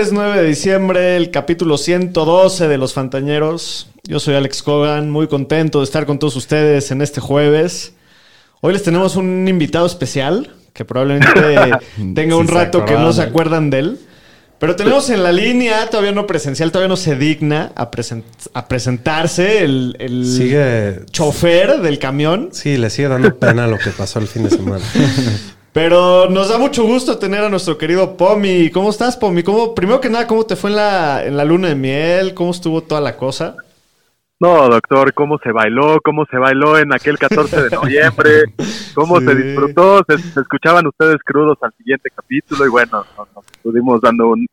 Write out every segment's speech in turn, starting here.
Jueves 9 de diciembre, el capítulo 112 de Los Fantañeros. Yo soy Alex Cogan, muy contento de estar con todos ustedes en este jueves. Hoy les tenemos un invitado especial que probablemente tenga un Sí rato que no se acuerdan de él. Pero tenemos en la línea, todavía no presencial, todavía no se digna a, presen- a presentarse el, el Sigue. chofer del camión. Sí, le sigue dando pena lo que pasó el fin de semana. Pero nos da mucho gusto tener a nuestro querido Pomi. ¿Cómo estás, Pomi? ¿Cómo, primero que nada, ¿cómo te fue en la, en la luna de miel? ¿Cómo estuvo toda la cosa? No, doctor, cómo se bailó, cómo se bailó en aquel 14 de noviembre, cómo Sí. se disfrutó, se, se escuchaban ustedes crudos al siguiente capítulo y bueno, nos, nos estuvimos dando un,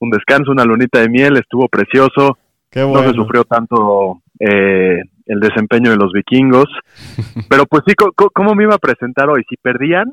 un descanso, una lunita de miel, estuvo precioso, Qué no bueno. se sufrió tanto eh, el desempeño de los vikingos, pero pues sí, ¿cómo me iba a presentar hoy? Si perdían,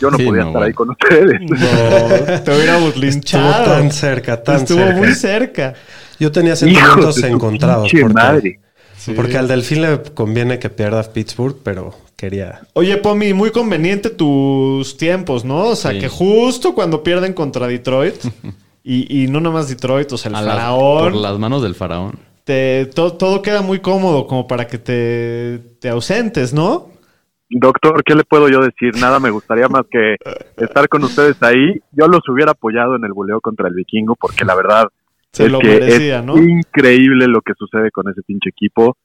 yo no Sí, podía no, estar bueno. ahí con ustedes. No, te hubiéramos Estuvo linchado. tan cerca, tan Estuvo cerca. muy cerca. Yo tenía sentimientos de encontrados. Porque, madre. Sí. porque al Delfín le conviene que pierda Pittsburgh, pero quería. Oye, Pomi, muy conveniente tus tiempos, ¿no? O sea, Sí. que justo cuando pierden contra Detroit, y, y no nada más Detroit, o sea, el A la- faraón, por las manos del faraón. Te- to- todo queda muy cómodo como para que te, te ausentes, ¿no? Doctor, ¿qué le puedo yo decir? Nada me gustaría más que estar con ustedes ahí. Yo los hubiera apoyado en el buleo contra el vikingo porque la verdad Se es lo que merecía, es ¿no? increíble lo que sucede con ese pinche equipo.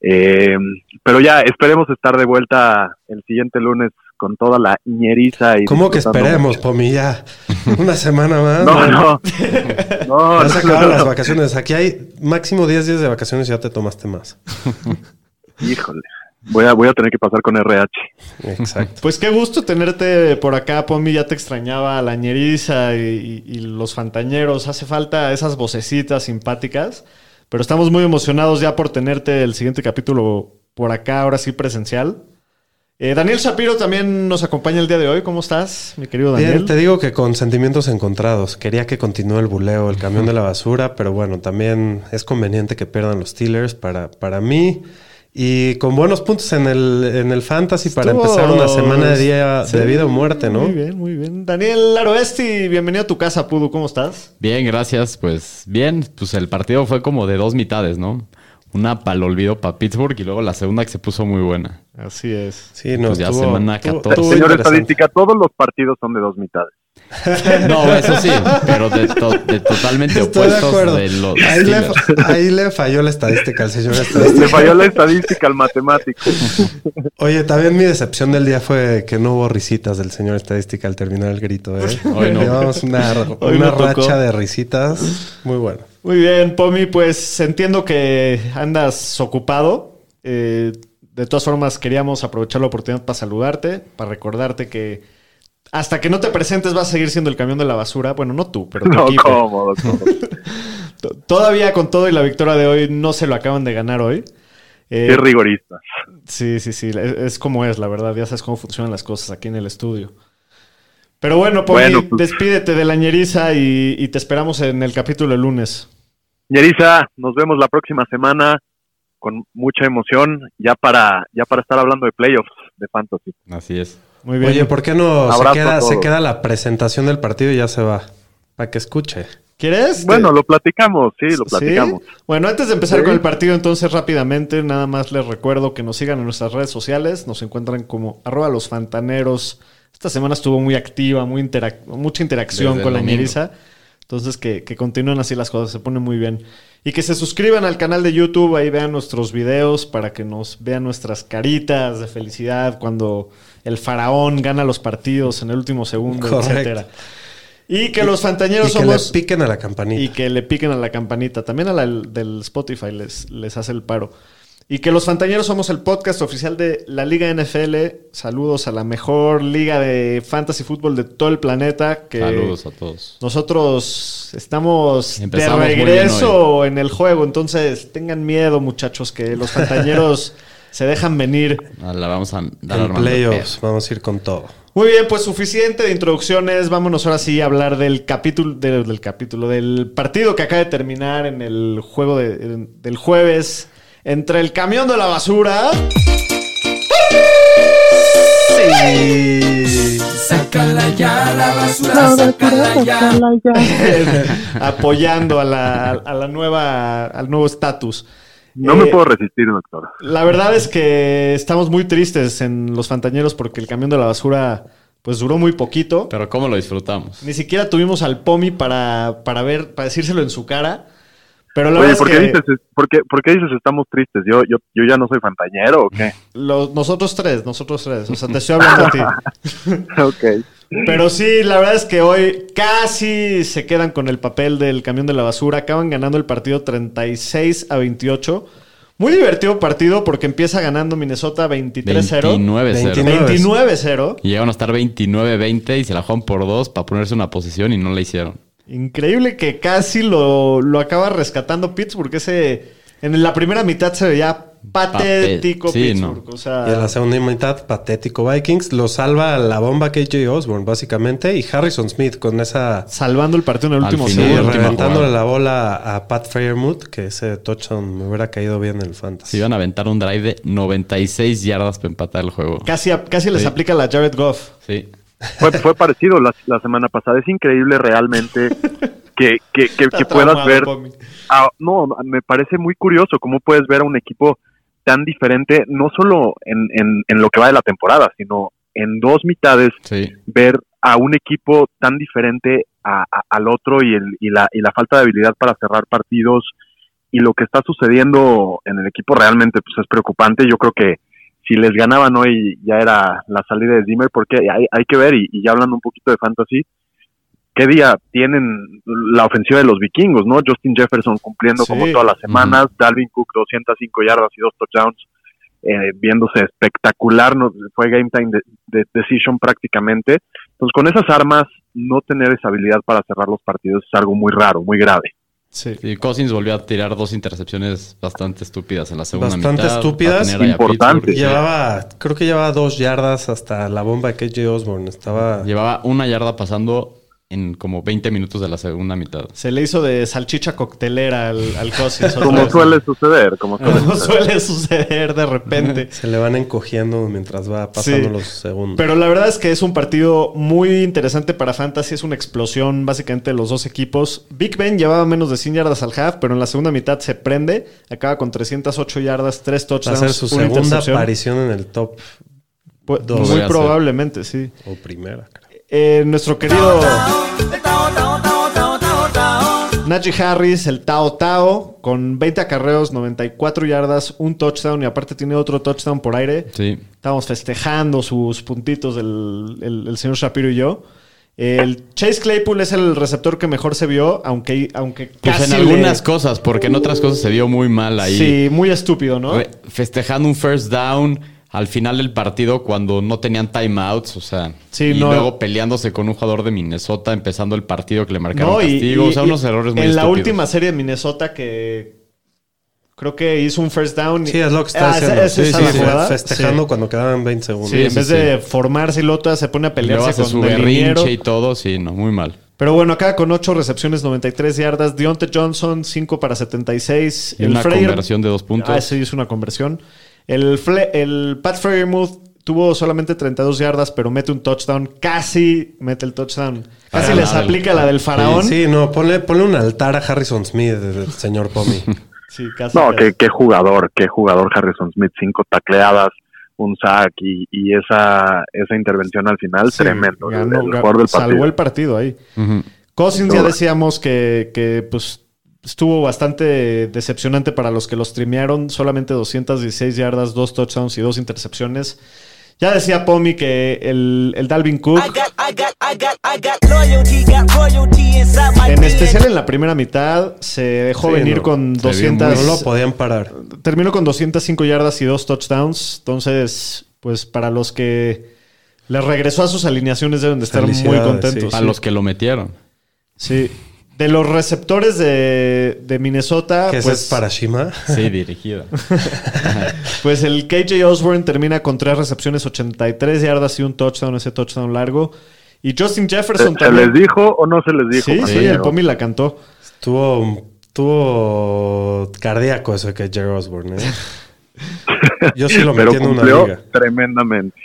Eh, pero ya, esperemos estar de vuelta el siguiente lunes con toda la ñeriza. Y ¿Cómo que esperemos, mucho. Pomi? Ya. Una semana más. No, no. No, Ya se no, acabaron no, las no. vacaciones. Aquí hay máximo 10 días de vacaciones y ya te tomaste más. Híjole. Voy a, voy a tener que pasar con RH. Exacto. Pues qué gusto tenerte por acá, Pomi. Ya te extrañaba la ñeriza y, y- y los fantañeros. Hace falta esas vocecitas simpáticas. Pero estamos muy emocionados ya por tenerte el siguiente capítulo por acá, ahora sí presencial. Eh, Daniel Shapiro también nos acompaña el día de hoy. ¿Cómo estás, mi querido Daniel? Bien, te digo que con sentimientos encontrados. Quería que continúe el buleo, el camión de la basura, pero bueno, también es conveniente que pierdan los Steelers para, para mí. Y con buenos puntos en el, en el fantasy para Estuvo- empezar una semana de, día, Sí, de vida o muerte, ¿no? Muy bien, muy bien. Daniel Laroesti, bienvenido a tu casa, Pudu. ¿Cómo estás? Bien, gracias. Pues bien, pues el partido fue como de dos mitades, ¿no? Una para el olvido para Pittsburgh y luego la segunda que se puso muy buena. Así es. Sí, no, Pues ya estuvo- semana estuvo- 14. estuvo Señor. Estadística, todos los partidos son de dos mitades. No, eso sí, pero de, to- de totalmente Estoy opuestos de los Ahí le, ahí le falló la estadística al señor Le estadística. falló la estadística al matemático. Oye, también mi decepción del día fue que no hubo risitas del señor estadística al terminar el grito. ¿eh? Hoy no. Llevamos una, Hoy una tocó. racha de risitas muy buena. Muy bien, Pomi, pues entiendo que andas ocupado. Eh, de todas formas, queríamos aprovechar la oportunidad para saludarte, para recordarte que hasta que no te presentes vas a seguir siendo el camión de la basura. Bueno, no tú, pero tu No, equipo. ¿cómo, doctor? T- Todavía con todo y la victoria de hoy no se lo acaban de ganar hoy. Eh, Qué rigorista. Sí, sí, sí. Es, es como es, la verdad. Ya sabes cómo funcionan las cosas aquí en el estudio. Pero bueno, Pomi, Bueno, pues- despídete de la ñeriza y, y te esperamos en el capítulo el lunes. Ñeriza, nos vemos la próxima semana con mucha emoción, ya para, ya para estar hablando de playoffs de fantasy. Así es. Muy bien. Oye, ¿por qué no se queda, se queda la presentación del partido y ya se va? Para que escuche. ¿Quieres? Bueno, lo platicamos, sí, lo ¿Sí? platicamos. Bueno, antes de empezar Sí. con el partido, entonces rápidamente, nada más les recuerdo que nos sigan en nuestras redes sociales. Nos encuentran como arroba los fantaneros. Esta semana estuvo muy activa, muy interac- mucha interacción Desde con la ñeriza. Entonces, que, que continúen así las cosas, se pone muy bien. Y que se suscriban al canal de YouTube, ahí vean nuestros videos para que nos vean nuestras caritas de felicidad cuando el faraón gana los partidos en el último segundo, Correcto. etcétera. Y que los fantañeros y que somos... le piquen a la campanita. Y que le piquen a la campanita. También a la del Spotify les, les hace el paro. Y que los Fantañeros somos el podcast oficial de la Liga NFL. Saludos a la mejor liga de fantasy fútbol de todo el planeta. Que Saludos a todos. Nosotros estamos Empezamos de regreso en el juego. Entonces tengan miedo, muchachos, que los Fantañeros se dejan venir. Ah, La vamos a dar en playoffs, vamos a ir con todo. Muy bien, pues suficiente de introducciones. Vámonos ahora sí a hablar del capítulo, del, del capítulo, del partido que acaba de terminar en el juego de- en- del jueves entre el camión de la basura. Sí. Sácala ya la basura, sácala ya. Apoyando a la, a la nueva, al nuevo estatus. No Eh, me puedo resistir, doctor. La verdad es que estamos muy tristes en los Fantañeros porque el camión de la basura pues duró muy poquito. Pero ¿cómo lo disfrutamos? Ni siquiera tuvimos al Pomi para, para ver, para decírselo en su cara. Pero la Oye, ¿por qué, que dices, por, qué, por qué dices estamos tristes? ¿Yo, yo, ¿Yo ya no soy fantañero o qué? nosotros tres, nosotros tres. O sea, te estoy hablando a ti. ok. Pero sí, la verdad es que hoy casi se quedan con el papel del camión de la basura. Acaban ganando el partido 36 a 28. Muy divertido partido porque empieza ganando Minnesota 23-0. 29-0. 29. 29-0. Y llegaron a estar 29-20 y se la juegan por dos para ponerse una posición y no la hicieron. Increíble que casi lo, lo acaba rescatando Pittsburgh. Ese, en la primera mitad se veía patético sí, Pittsburgh. no. O sea, Y en la segunda mitad, patético Vikings. Lo salva la bomba KJ Osborne, básicamente. Y Harrison Smith con esa. salvando el partido en el Al último final, Sí, reventándole jugada. la bola a Pat Fairmouth, que ese touchdown me hubiera caído bien en el fantasy. Se iban a aventar un drive de 96 yardas para empatar el juego. Casi, casi les Sí. aplica la Jared Goff. Sí. Fue, fue parecido la, la semana pasada. Es increíble realmente que, que, que, que puedas ver. Ah, no, me parece muy curioso cómo puedes ver a un equipo tan diferente, no solo en, en, en lo que va de la temporada, sino en dos mitades, Sí. ver a un equipo tan diferente a- a- al otro y, el, y, la, y la falta de habilidad para cerrar partidos y lo que está sucediendo en el equipo realmente pues es preocupante. Yo creo que si les ganaban hoy ya era la salida de Zimmer porque hay, hay que ver y, y ya hablando un poquito de fantasy, qué día tienen la ofensiva de los vikingos, ¿no? Justin Jefferson cumpliendo Sí. como todas las semanas, Dalvin Cook 205 yardas y dos touchdowns, eh, viéndose espectacular, no, fue game time de, de- decision prácticamente. Entonces con esas armas no tener esa habilidad para cerrar los partidos es algo muy raro, muy grave. Sí. Sí, Cousins volvió a tirar dos intercepciones bastante estúpidas en la segunda Bastante mitad. estúpidas. para tener ahí a Importante. Pittsburgh. Llevaba, creo que llevaba dos yardas hasta la bomba de KJ Osborne. Estaba. Llevaba una yarda pasando en como 20 minutos de la segunda mitad. Se le hizo de salchicha coctelera al, al Cousins. Como suele suceder, como suele Como suceder. suele suceder de repente. Se le van encogiendo mientras va pasando Sí. los segundos. Pero la verdad es que es un partido muy interesante para Fantasy. Es una explosión básicamente de los dos equipos. Big Ben llevaba menos de 100 yardas al half, pero en la segunda mitad se prende. Acaba con 308 yardas, 3 va a touchdowns, ser su segunda aparición en el top Pu- dos. Muy probablemente, sí. o primera, creo. Eh, nuestro querido Najee Harris, el Tao Tao, con 20 acarreos, 94 yardas, un touchdown y aparte tiene otro touchdown por aire. Sí. Estábamos festejando sus puntitos el, el- el señor Shapiro y yo. El Chase Claypool es el receptor que mejor se vio, aunque, aunque Pues casi en algunas le- cosas, porque en otras cosas se vio muy mal ahí. Sí, muy estúpido, ¿no? Re- Festejando un first down al final del partido cuando no tenían timeouts, o sea, Sí, y no. luego peleándose con un jugador de Minnesota empezando el partido que le marcaron No, castigo, y- o sea, y unos errores muy En la última serie de Minnesota que creo que hizo un first down. y- Sí, es lo que está Ah, haciendo. ¿esa- esa Sí, es sí, sí? Festejando Sí. cuando quedaban 20 segundos. Sí, Sí, en sí, vez sí. de formarse y Lota se pone a pelearse con su el berrinche y todo, sí, no, muy mal. Pero bueno, acá con 8 recepciones, 93 yardas. Deontay Johnson, 5 para 76. Y una conversión de dos puntos. Ah, sí, hizo una conversión. El, Fle- el Pat Fairmouth tuvo solamente 32 yardas, pero mete un touchdown. Casi mete el touchdown. Casi les el- aplica la del faraón. Sí, no, ponle, ponle un altar a Harrison Smith, el señor Pomi. Sí, casi. No, casi. qué, qué jugador, qué jugador Harrison Smith, cinco tacleadas, un sack y, y esa, esa intervención al final, Sí, tremendo. el- ganó, el, jugador del salvó partido. el partido ahí. Ujú. Cousins ya decíamos que, que, pues estuvo bastante decepcionante para los que los streamearon. Solamente 216 yardas, dos touchdowns y dos intercepciones. Ya decía Pomi que el, el Dalvin Cook, en especial en la primera mitad, se dejó Sí, venir no, con se vio 200. No lo podían parar. terminó con 205 yardas y dos touchdowns. Entonces, pues para los que les regresó a sus alineaciones deben de estar muy contentos. sí. Para los que lo metieron. Sí. De los receptores de, de Minnesota, Que ese pues, es para Shima. Sí, dirigida. pues el KJ Osborne termina con tres recepciones, 83 yardas y un touchdown, ese touchdown largo. Y Justin ¿Se, Jefferson se también. les dijo o no se les dijo? Sí, sí, el Pomi la cantó. Tuvo, tuvo cardíaco eso que Jerry Osborne. ¿eh? Yo sí lo metí en una liga. tremendamente.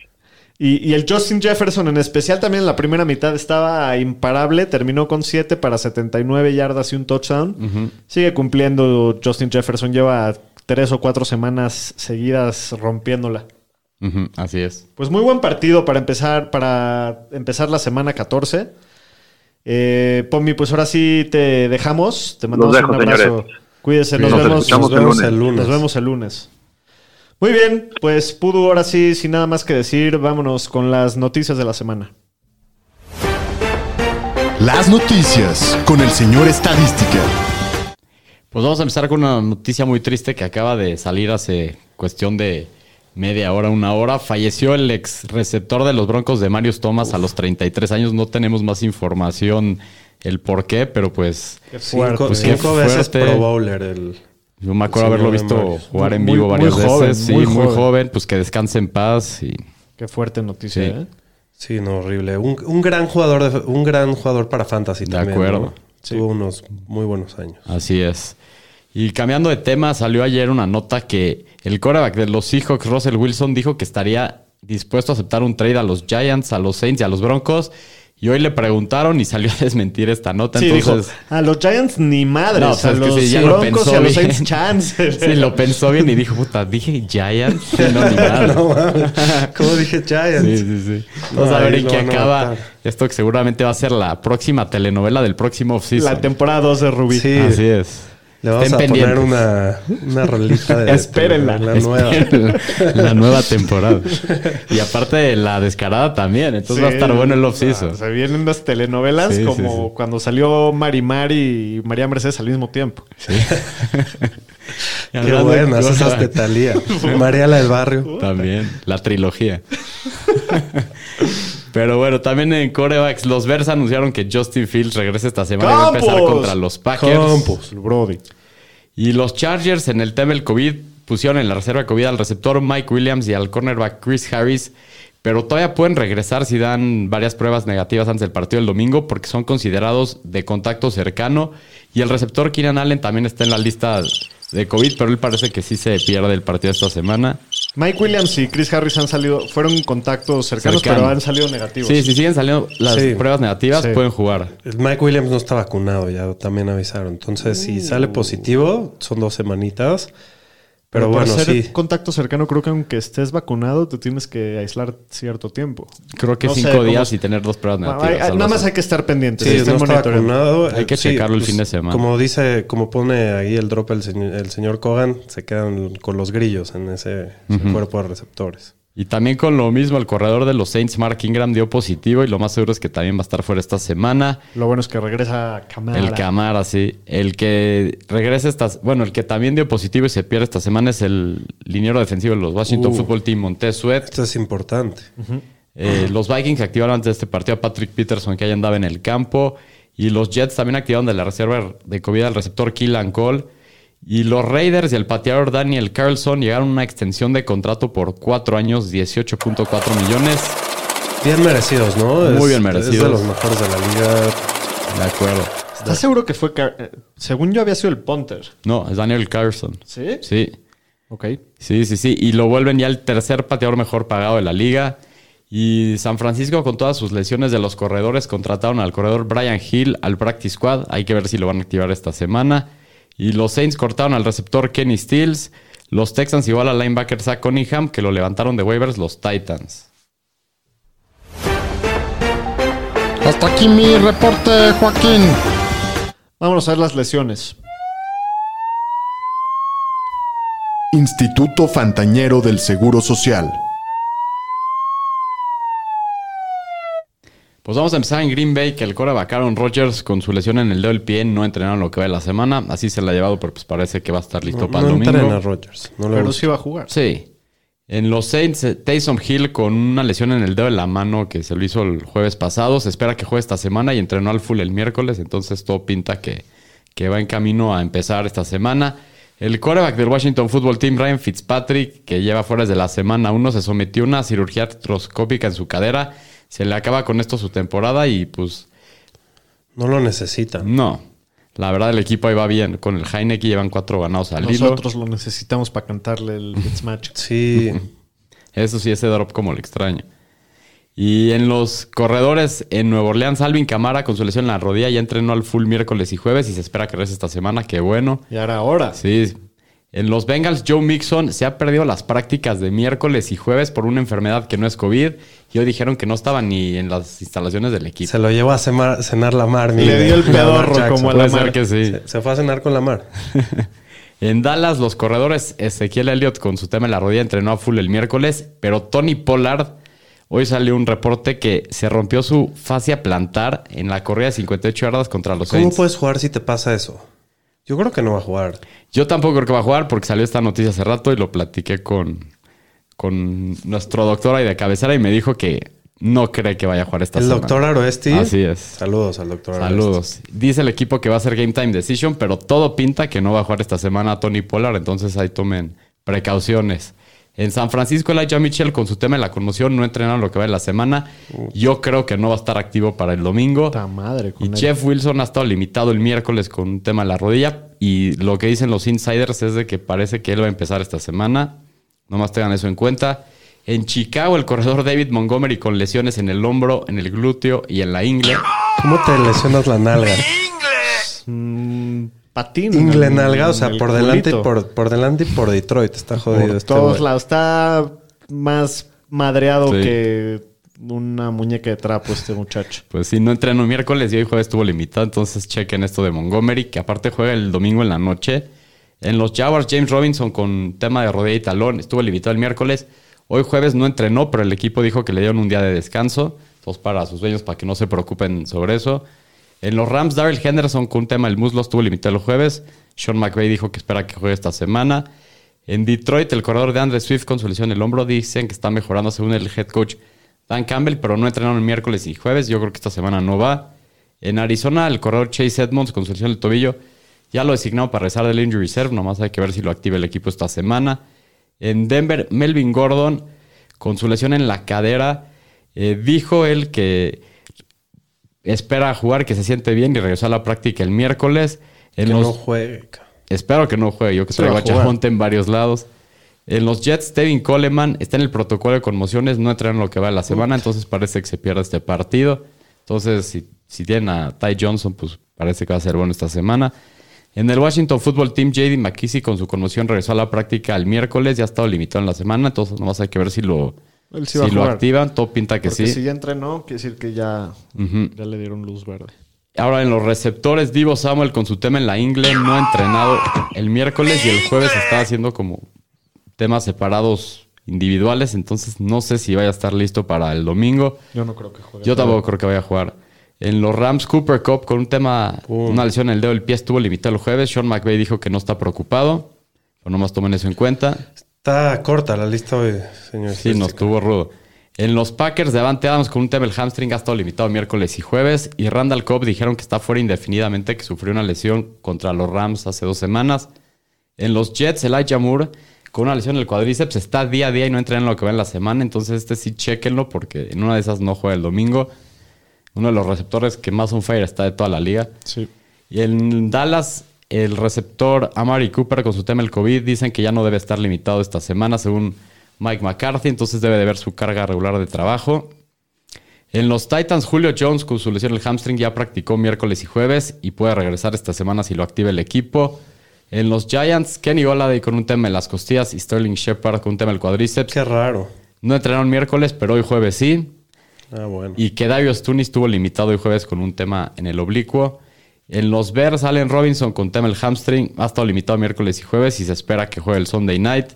Y, y el Justin Jefferson en especial también en la primera mitad estaba imparable. Terminó con 7 para 79 yardas y un touchdown. Sigue cumpliendo Justin Jefferson. Lleva tres o cuatro semanas seguidas rompiéndola. Así es. Pues muy buen partido para empezar, para empezar la semana 14. Eh, Pomi, pues ahora sí te dejamos. Te mandamos dejo, un abrazo. señores. Cuídense, nos, Nos vemos, Nos el lunes. nos vemos el lunes. Muy bien, pues Pudu, ahora sí, sin nada más que decir, vámonos con las noticias de la semana. Las noticias con el señor Estadística. Pues vamos a empezar con una noticia muy triste que acaba de salir hace cuestión de media hora, una hora. Falleció el ex receptor de los Broncos de Marius Thomas a los 33 años. No tenemos más información el por qué, pero pues Cinco, Pues qué cinco veces fuerte. Pro Bowler. El, yo me acuerdo Sí, haberlo visto jugar en Muy- vivo muy varias joven, veces. Sí, muy muy joven. Pues que descanse en paz y Qué fuerte noticia, Sí. ¿eh? sí, no, horrible. Un, un gran jugador de- un gran jugador para fantasy De también. acuerdo. ¿no? Tuvo unos muy buenos años. Así es. Y cambiando de tema, salió ayer una nota que el quarterback de los Seahawks, Russell Wilson, dijo que estaría dispuesto a aceptar un trade a los Giants, a los Saints y a los Broncos. Y hoy le preguntaron y salió a desmentir esta nota. Sí, Entonces, dijo, a los Giants ni madres, No, pues a es que los sí, ya lo y pensó a los bien. Saints chance. sí, lo pensó bien y dijo, puta, dije Giants. Sí, no, ni nada. No. ¿Cómo dije Giants? Sí, sí, sí. No, Vamos a ver en qué a acaba esto que seguramente va a ser la próxima telenovela del próximo offseason. La temporada 2 de Rubí. Sí. Así es. Le vamos Estén a poner una, una rolita de Espérenla. La nueva. La nueva temporada. Y aparte la descarada también. Entonces va a estar Sí. bueno el off-season. Se vienen las telenovelas Sí, sí, como sí. cuando salió Mari Mari y María Mercedes al mismo tiempo. Qué Hablando de buenas esas de Talía. María la del barrio. También, la trilogía. Pero bueno, también en corebacks, los Bears anunciaron que Justin Fields regresa esta semana y va a empezar ¡Campos! contra los Packers. Campos. Brody. Y los Chargers en el tema del COVID pusieron en la reserva de COVID al receptor Mike Williams y al cornerback Chris Harris. Pero todavía pueden regresar si dan varias pruebas negativas antes del partido del domingo porque son considerados de contacto cercano. Y el receptor Keenan Allen también está en la lista de COVID, pero él parece que sí se pierde el partido esta semana. Mike Williams y Chris Harris han salido, fueron contactos cercanos, Cercano. pero han salido negativos. Sí, si siguen saliendo las Sí. pruebas negativas, Sí. pueden jugar. Mike Williams no está vacunado, ya también avisaron. Entonces, si sale positivo, son dos semanitas. Pero, para bueno, ser sí. contacto cercano, creo que aunque estés vacunado, te tienes que aislar cierto tiempo. Creo que No cinco días y tener dos pruebas negativas. hay- hay- algo nada más hay que estar pendientes. Sí, estén no vacunado. Hay que Sí, pues, checarlo el fin de semana. Como dice, como pone ahí el drop el, señor- el señor Kogan, se quedan con los grillos en ese, ese cuerpo de receptores. Y también con lo mismo, el corredor de los Saints, Mark Ingram, dio positivo y lo más seguro es que también va a estar fuera esta semana. Lo bueno es que regresa Camara. El Camara, sí. El que regresa estas, bueno, el que también dio positivo y se pierde esta semana es el liniero defensivo de los Washington Uh. Football Team, Montez Sweat. Esto es importante. Eh, los Vikings activaron antes de este partido a Patrick Peterson, que ya andaba en el campo. Y los Jets también activaron de la reserva de COVID al receptor Killan Cole. Y los Raiders y el pateador Daniel Carlson llegaron a una extensión de contrato por cuatro años, 18.4 millones. Bien merecidos, ¿no? Muy Es- bien merecidos. Es de los mejores de la liga. De acuerdo. ¿Estás seguro que fue... Car- eh, según yo había sido el punter. No, es Daniel Carlson. ¿Sí? Sí. Ok. Sí, sí, sí. Y lo vuelven ya el tercer pateador mejor pagado de la liga. Y San Francisco, con todas sus lesiones de los corredores, contrataron al corredor Brian Hill al Practice Squad. Hay que ver si lo van a activar esta semana. Y los Saints cortaron al receptor Kenny Stills. Los Texans igual al linebacker Zach Cunningham, que lo levantaron de waivers los Titans. Hasta aquí mi reporte, Joaquín. Vámonos a ver las lesiones. Instituto Fantañero del Seguro Social. Pues vamos a empezar en Green Bay, que el coreback Aaron Rodgers con su lesión en el dedo del pie no entrenaron lo que va de la semana. Así se la ha llevado, pero pues parece que va a estar listo No, para no el domingo. entrena a Rodgers. No le Pero sí va a jugar. Sí. En los Saints, eh, Taysom Hill con una lesión en el dedo de la mano que se lo hizo el jueves pasado. Se espera que juegue esta semana y entrenó al full el miércoles. Entonces todo pinta que, que va en camino a empezar esta semana. El quarterback del Washington Football Team, Ryan Fitzpatrick, que lleva fuera desde la semana 1, se sometió a una cirugía artroscópica en su cadera. Se le acaba con esto su temporada y pues No lo necesitan. no. La verdad el equipo ahí va bien. Con el Heineken llevan cuatro ganados al hilo. Nosotros lo necesitamos para cantarle el Fitzmagic. Sí. Eso sí, ese drop como lo extraño. Y en los corredores en Nueva Orleans, Alvin Camara con su lesión en la rodilla ya entrenó al full miércoles y jueves y se espera que regrese esta semana. Qué bueno. Y ahora, ahora. Sí. En los Bengals, Joe Mixon se ha perdido las prácticas de miércoles y jueves por una enfermedad que no es COVID. Y hoy dijeron que no estaba ni en las instalaciones del equipo. Se lo llevó a cemar- cenar la mar. Le dio el pedorro como a la mar. que sí. Se, se fue a cenar con la mar. En Dallas, los corredores Ezequiel Elliott con su tema en la rodilla entrenó a full el miércoles, pero Tony Pollard, hoy salió un reporte que se rompió su fascia plantar en la corrida de 58 yardas contra los ¿Cómo Saints. puedes jugar si te pasa eso? Yo creo que no va a jugar. Yo tampoco creo que va a jugar porque salió esta noticia hace rato y lo platiqué con, con nuestro doctor ahí de cabecera y me dijo que no cree que vaya a jugar esta El semana. doctor Aroesti. Así es. Saludos al doctor Aroesti. Saludos. Dice el equipo que va a ser Game Time Decision, pero todo pinta que no va a jugar esta semana Tony Pollard, entonces ahí tomen precauciones. En San Francisco, Elijah Mitchell con su tema de la conmoción no entrenaron lo que va de la semana. Yo creo que no va a estar activo para el domingo. Puta madre con Y él. Jeff Wilson ha estado limitado el miércoles con un tema de la rodilla. Y lo que dicen los insiders es de que parece que él va a empezar esta semana. Nomás tengan eso en cuenta. En Chicago, el corredor David Montgomery con lesiones en el hombro, en el glúteo y en la ingle. ¿Cómo te lesionas la nalga? Mm, patín. Ingle nalga, o sea, por delante, y por, por delante y por Detroit. Está jodido Por este todos güey. lados. Está más madreado Sí. que una muñeca de trapo este muchacho. Pues sí, no entrenó miércoles y hoy jueves estuvo limitado. Entonces chequen esto de Montgomery, que aparte juega el domingo en la noche. En los Jaguars, James Robinson con tema de rodilla y talón estuvo limitado el miércoles. Hoy jueves no entrenó, pero el equipo dijo que le dieron un día de descanso. Entonces para sus dueños, para que no se preocupen sobre eso. En los Rams, Daryl Henderson con un tema del muslo estuvo limitado el jueves. Sean McVay dijo que espera que juegue esta semana. En Detroit, el corredor de Andre Swift con su lesión en el hombro dicen que está mejorando según el head coach Dan Campbell, pero no entrenaron el miércoles y jueves. Yo creo que esta semana no va. En Arizona, el corredor Chase Edmonds con su lesión del tobillo ya lo designado para rezar del injury reserve. Nomás hay que ver si lo activa el equipo esta semana. En Denver, Melvin Gordon con su lesión en la cadera eh, dijo él que espera jugar, que se siente bien y regresó a la práctica el miércoles. En Que los- no juegue. Espero que no juegue. Yo que traigo a en varios lados. En los Jets, Tevin Coleman está en el protocolo de conmociones. No entrenan lo que va de la semana. Entonces parece que se pierde este partido. Entonces, si, si tienen a Ty Johnson, pues parece que va a ser bueno esta semana. En el Washington Football Team, JD McKissick con su conmoción regresó a la práctica el miércoles. Ya ha estado limitado en la semana. Entonces, nomás hay que ver si lo, Él sí si va a lo activan. Todo pinta que Porque sí. si ya entrenó, quiere decir que ya, le dieron luz verde. Ahora en los receptores, Divo Samuel con su tema en la ingle no ha entrenado el miércoles y el jueves está haciendo como temas separados individuales, entonces no sé si vaya a estar listo para el domingo. Yo no creo que juegue. Yo tampoco creo que vaya a jugar. En los Rams Cooper Cup con un tema, una lesión en el dedo del pie estuvo limitado el jueves. Sean McVay dijo que no está preocupado. Pero nomás tomen eso en cuenta. Está corta la lista hoy, señor. Sí, nos tuvo rudo. En los Packers, Devante Adams con un tema del hamstring ha estado limitado miércoles y jueves. Y Randall Cobb dijeron que está fuera indefinidamente, que sufrió una lesión contra los Rams hace dos semanas. En los Jets, Elijah Moore con una lesión en el cuadríceps está día a día y no entrena en lo que va en la semana. Entonces, este sí, chequenlo porque en una de esas no juega el domingo. Uno de los receptores que más on fire está de toda la liga. Sí. Y en Dallas, el receptor Amari Cooper con su tema del COVID dicen que ya no debe estar limitado esta semana, según Mike McCarthy, entonces debe de ver su carga regular de trabajo. En los Titans, Julio Jones con su lesión en el hamstring ya practicó miércoles y jueves y puede regresar esta semana si lo activa el equipo. En los Giants, Kenny Oladay con un tema en las costillas y Sterling Shepard con un tema del cuadríceps. Qué raro. No entrenaron miércoles, pero hoy jueves sí. Ah, bueno. Y que Davios Tunis estuvo limitado el jueves con un tema en el oblicuo. En los Bears, Allen Robinson con tema el hamstring ha estado limitado miércoles y jueves y se espera que juegue el Sunday night.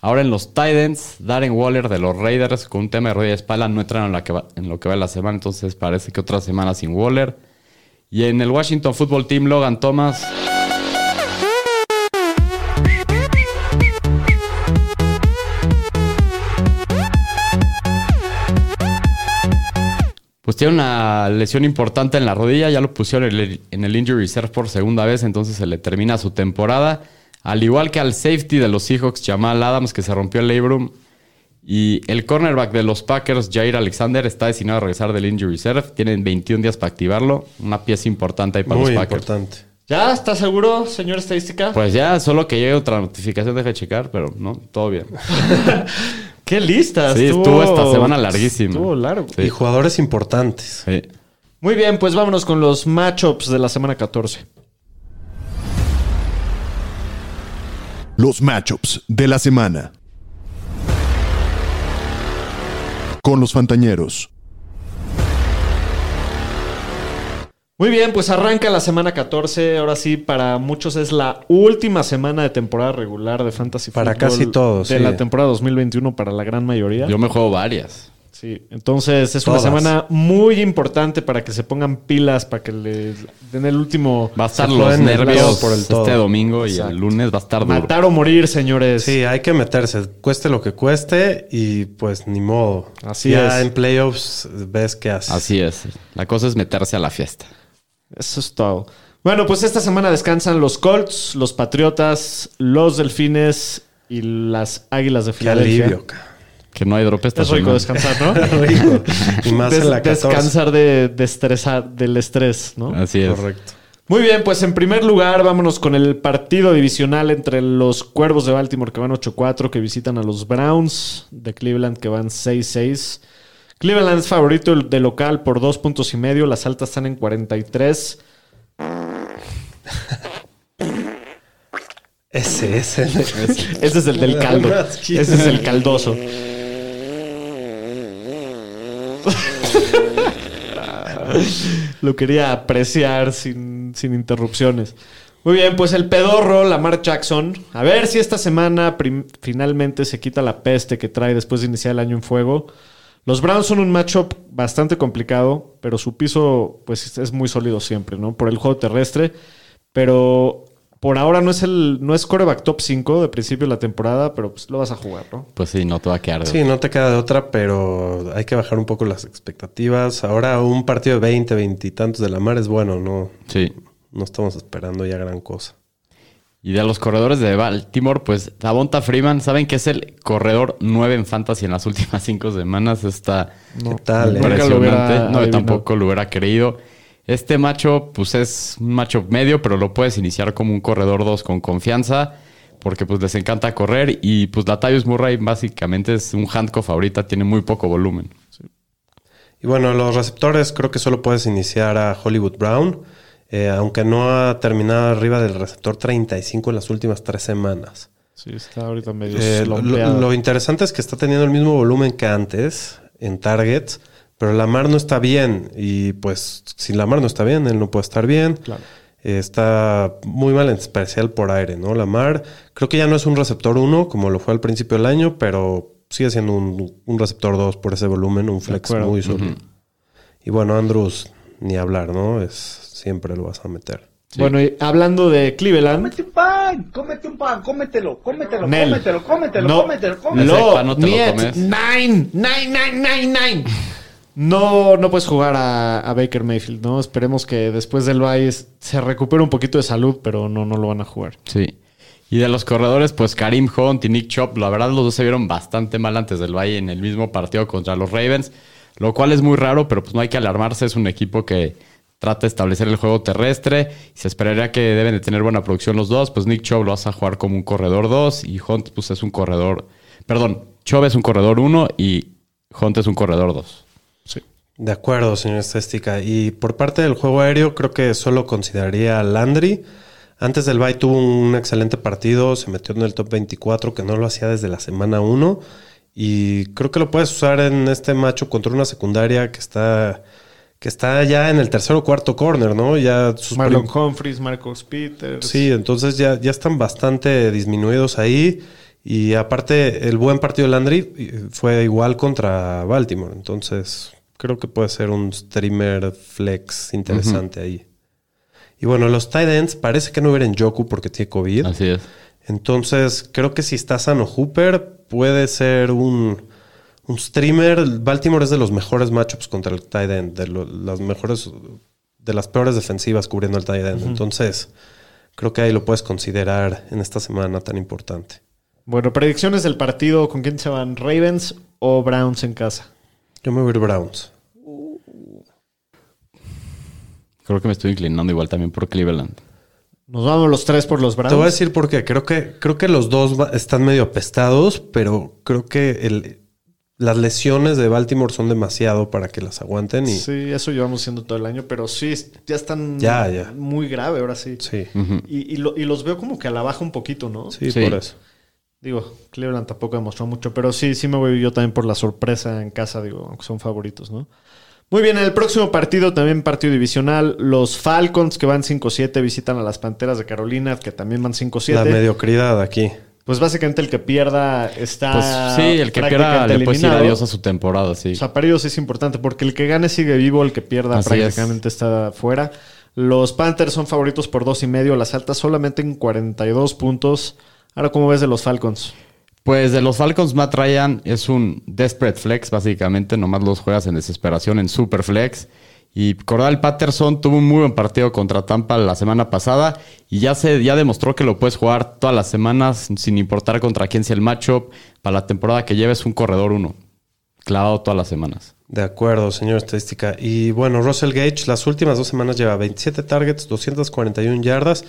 Ahora en los Titans, Darren Waller de los Raiders con un tema de rodilla y espalda no entraron en, que va- en lo que va la semana, entonces parece que otra semana sin Waller. Y en el Washington Football Team, Logan Thomas. Pues tiene una lesión importante en la rodilla, ya lo pusieron en el, en el injury reserve por segunda vez, entonces se le termina su temporada. Al igual que al safety de los Seahawks, Jamal Adams, que se rompió el labrum. Y el cornerback de los Packers, Jair Alexander, está destinado a regresar del injury reserve. Tienen 21 días para activarlo. Una pieza importante ahí para Muy los Packers. importante. ¿Ya está seguro, señor estadística? Pues ya, solo que llegue otra notificación, deja de checar, pero no, todo bien. ¡Qué lista! Sí, estuvo esta semana larguísima. Estuvo largo. Sí. Y jugadores importantes. Sí. Muy bien, pues vámonos con los matchups de la semana 14. Los matchups de la semana. Con los Fantañeros. Muy bien, pues arranca la semana 14. Ahora sí, para muchos es la última semana de temporada regular de Fantasy Para Football casi todos, De sí. la temporada 2021 para la gran mayoría. Yo me juego varias. Sí, entonces es una semana muy importante para que se pongan pilas, para que le den el último Va a estar los nervios por el este todo. domingo y Exacto. el lunes va a estar duro. matar o morir, señores. Sí, hay que meterse, cueste lo que cueste y pues ni modo. Así ya es. en playoffs ves qué haces. Así es. La cosa es meterse a la fiesta. Eso es todo. Bueno, pues esta semana descansan los Colts, los Patriotas, los Delfines y las Águilas de Qué Filadelfia. alivio, ca- Que no hay drop esta Es rico semana. descansar, ¿no? Rico. Y más Des- en la 14. descansar de, de estresar, del estrés, ¿no? Así es. Correcto. Muy bien, pues en primer lugar vámonos con el partido divisional entre los Cuervos de Baltimore que van 8-4, que visitan a los Browns de Cleveland que van 6-6. Cleveland es favorito de local por dos puntos y medio, las altas están en 43. Ese, ese. Ese es el del caldo. Ese es el caldoso. Lo quería apreciar sin, sin interrupciones. Muy bien, pues el pedorro, Lamar Jackson. A ver si esta semana finalmente se quita la peste que trae después de iniciar el año en fuego. Los Browns son un matchup bastante complicado, pero su piso pues es muy sólido siempre, ¿no? Por el juego terrestre. Pero por ahora no es el no es coreback top 5 de principio de la temporada, pero pues lo vas a jugar, ¿no? Pues sí, no te va a quedar de Sí, no te queda de otra, pero hay que bajar un poco las expectativas. Ahora un partido de 20, 20 y tantos de la mar es bueno, no, Sí. no estamos esperando ya gran cosa. Y de los corredores de Baltimore, pues Davonta Freeman, ¿saben que es el corredor 9 en fantasy en las últimas 5 semanas? Está ¿Qué tal? eh? Lo impresionante. hubiera no, yo adivinado. tampoco lo hubiera creído. Este macho, pues es un macho medio, pero lo puedes iniciar como un corredor 2 con confianza, porque pues les encanta correr. Y pues Latavius Murray básicamente es un handcuff ahorita, tiene muy poco volumen. Y bueno, los receptores creo que solo puedes iniciar a Hollywood Brown, eh, aunque no ha terminado arriba del receptor 35 en las últimas tres semanas. Sí, está ahorita medio Eh, lo, interesante es que está teniendo el mismo volumen que antes en targets, pero Lamar no está bien. Y pues si Lamar no está bien, él no puede estar bien. Claro. Eh, está muy mal, en especial por aire, ¿no? Lamar creo que ya no es un receptor 1 como lo fue al principio del año, pero sigue siendo un, un receptor 2 por ese volumen, un flex muy sólido. Y bueno, Andrews, ni hablar, ¿no? Es siempre lo vas a meter. Bueno, y hablando de Cleveland, Cómete un pan, cómete un pan, cómetelo, cómetelo, Nel. cómetelo, cómetelo, No. cómetelo, cómetelo. pan no te lo niet, comes. nine, nine, nine, nine, nine. No, no puedes jugar a, a Baker Mayfield, ¿no? Esperemos que después del bye se recupere un poquito de salud, pero no, no lo van a jugar. Sí. Y de los corredores, pues Karim Hunt y Nick Chop, la verdad los dos se vieron bastante mal antes del Valle en el mismo partido contra los Ravens, lo cual es muy raro, pero pues no hay que alarmarse, es un equipo que trata de establecer el juego terrestre y se esperaría que deben de tener buena producción los dos, pues Nick Chop lo vas a jugar como un corredor 2 y Hunt pues es un corredor, perdón, Chop es un corredor 1 y Hunt es un corredor 2. De acuerdo, señor Estéstica. Y por parte del juego aéreo, creo que solo consideraría a Landry. Antes del bye tuvo un excelente partido, se metió en el top 24, que no lo hacía desde la semana 1. Y creo que lo puedes usar en este macho contra una secundaria que está, que está ya en el tercer o cuarto corner, ¿no? Ya sus Marlon Humphries, Marcos Peters. Sí, entonces ya, ya están bastante disminuidos ahí. Y aparte, el buen partido de Landry eh, fue igual contra Baltimore. Entonces, creo que puede ser un streamer flex interesante ahí. Y bueno, los tight ends parece que no en Joku porque tiene COVID. Así es. Entonces, creo que si está sano Hooper, puede ser un, un streamer. Baltimore es de los mejores matchups contra el tight end, de lo- las mejores, de las peores defensivas cubriendo el tight end. Entonces, creo que ahí lo puedes considerar en esta semana tan importante. Bueno, predicciones del partido. ¿Con quién se van? ¿Ravens o Browns en casa? Yo me voy a ir Browns. Creo que me estoy inclinando igual también por Cleveland. Nos vamos los tres por los Browns. Te voy a decir por qué. Creo que, creo que los dos están medio apestados, pero creo que el, las lesiones de Baltimore son demasiado para que las aguanten. Y, Sí, eso llevamos haciendo todo el año, pero sí, ya están Ya, ya. muy grave ahora sí. sí, Y, y lo- y los veo como que a la baja un poquito, ¿no? sí, Sí. por eso. Digo, Cleveland tampoco demostró mucho, pero sí, sí me voy yo también por la sorpresa en casa, digo, aunque son favoritos, ¿no? Muy bien, en el próximo partido, también partido divisional, los Falcons que van 5-7 visitan a las Panteras de Carolina, que también van La 5-7. mediocridad aquí. Pues básicamente el que pierda está. Pues sí, el que pierda le puede decir eliminado. adiós a su temporada, sí. O sea, para ellos es importante porque el que gane sigue vivo, el que pierda Así prácticamente está fuera. Los Panthers son favoritos por dos y medio, las altas solamente en 42 puntos. Ahora, ¿cómo ves de los Falcons? Pues de los Falcons, Matt Ryan es un desperate flex, básicamente. Nomás los juegas en desesperación en super flex. Y Cordal Patterson tuvo un muy buen partido contra Tampa la semana pasada y ya se ya demostró que lo puedes jugar todas las semanas sin importar contra quién sea el matchup. Para la temporada que lleves un corredor uno. Clavado todas las semanas. De acuerdo, señor estadística. Y bueno, Russell Gage las últimas dos semanas lleva 27 targets, 241 yardas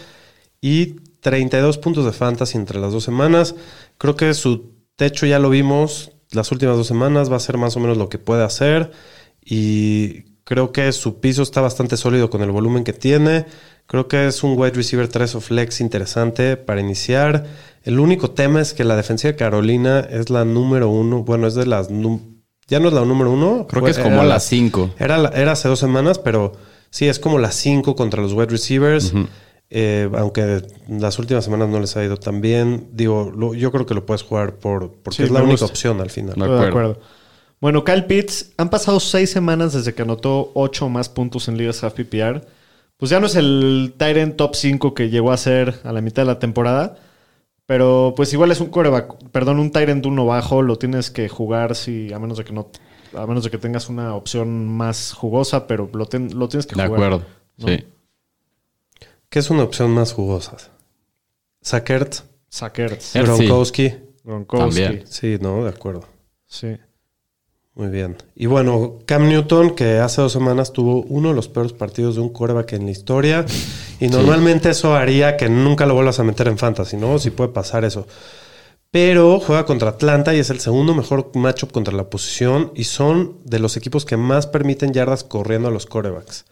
y 32 puntos de fantasy entre las dos semanas. Creo que su techo ya lo vimos las últimas dos semanas, va a ser más o menos lo que puede hacer y creo que su piso está bastante sólido con el volumen que tiene. Creo que es un wide receiver 3 o flex interesante para iniciar. El único tema es que la defensiva de Carolina es la número uno. Bueno, es de las... Ya no es la número uno. Creo Fue- que es como era las 5. era, la- era hace dos semanas, pero sí, es como las cinco contra los wide receivers. Eh, aunque las últimas semanas no les ha ido tan bien. Digo, lo- yo creo que lo puedes jugar por, porque Sí, es la única gusta. opción al final. No. Estoy de acuerdo. Acuerdo. Bueno, Kyle Pitts, han pasado seis semanas desde que anotó ocho o más puntos en ligas half PPR. Pues ya no es el Tyrant top 5 que llegó a ser a la mitad de la temporada. Pero pues igual es un coreback, perdón, un Tyrant uno bajo, lo tienes que jugar si, a menos de que no, a menos de que tengas una opción más jugosa, pero lo, ten- lo tienes que De jugar. acuerdo. ¿no? Sí. ¿Qué es una opción más jugosa? Sackert, Sackers, Er- sí. Gronkowski. Gronkowski. También. Sí, no, de acuerdo. Sí. Muy bien. Y bueno, Cam Newton, que hace dos semanas tuvo uno de los peores partidos de un quarterback en la historia. Y normalmente eso haría que nunca lo vuelvas a meter en fantasy, ¿no? Si puede pasar eso. Pero juega contra Atlanta y es el segundo mejor matchup contra la posición. Y son de los equipos que más permiten yardas corriendo a los quarterbacks.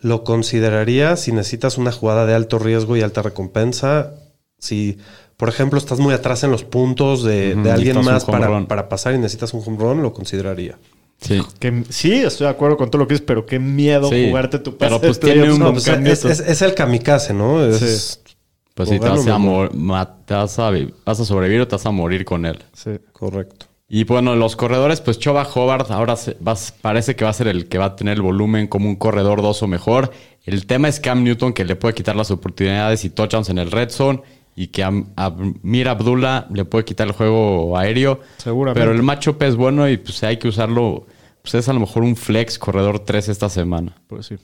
Lo consideraría si necesitas una jugada de alto riesgo y alta recompensa. Si, por ejemplo, estás muy atrás en los puntos de, alguien más para, pasar y necesitas un home run, lo consideraría. Sí. Que, sí, estoy de acuerdo con todo lo que dices, pero qué miedo Sí, jugarte tu pero pase pues de tiene un- No, pues es, Newton. es- es el kamikaze, ¿no? Es, Sí. Pues sí, te vas, a te vas a vi- vas a sobrevivir o te vas a morir con él. Sí. Correcto. Y bueno, los corredores, pues Choba Hobart ahora se- vas- parece que va a ser el que va a tener el volumen como un corredor 2 o mejor. El tema es Cam Newton que le puede quitar las oportunidades y touchdowns en el red zone y que a, a Mir Abdullah le puede quitar el juego aéreo. Seguramente. Pero el matchup es bueno y pues hay que usarlo. Pues es a lo mejor un flex corredor 3 esta semana. Pues sí.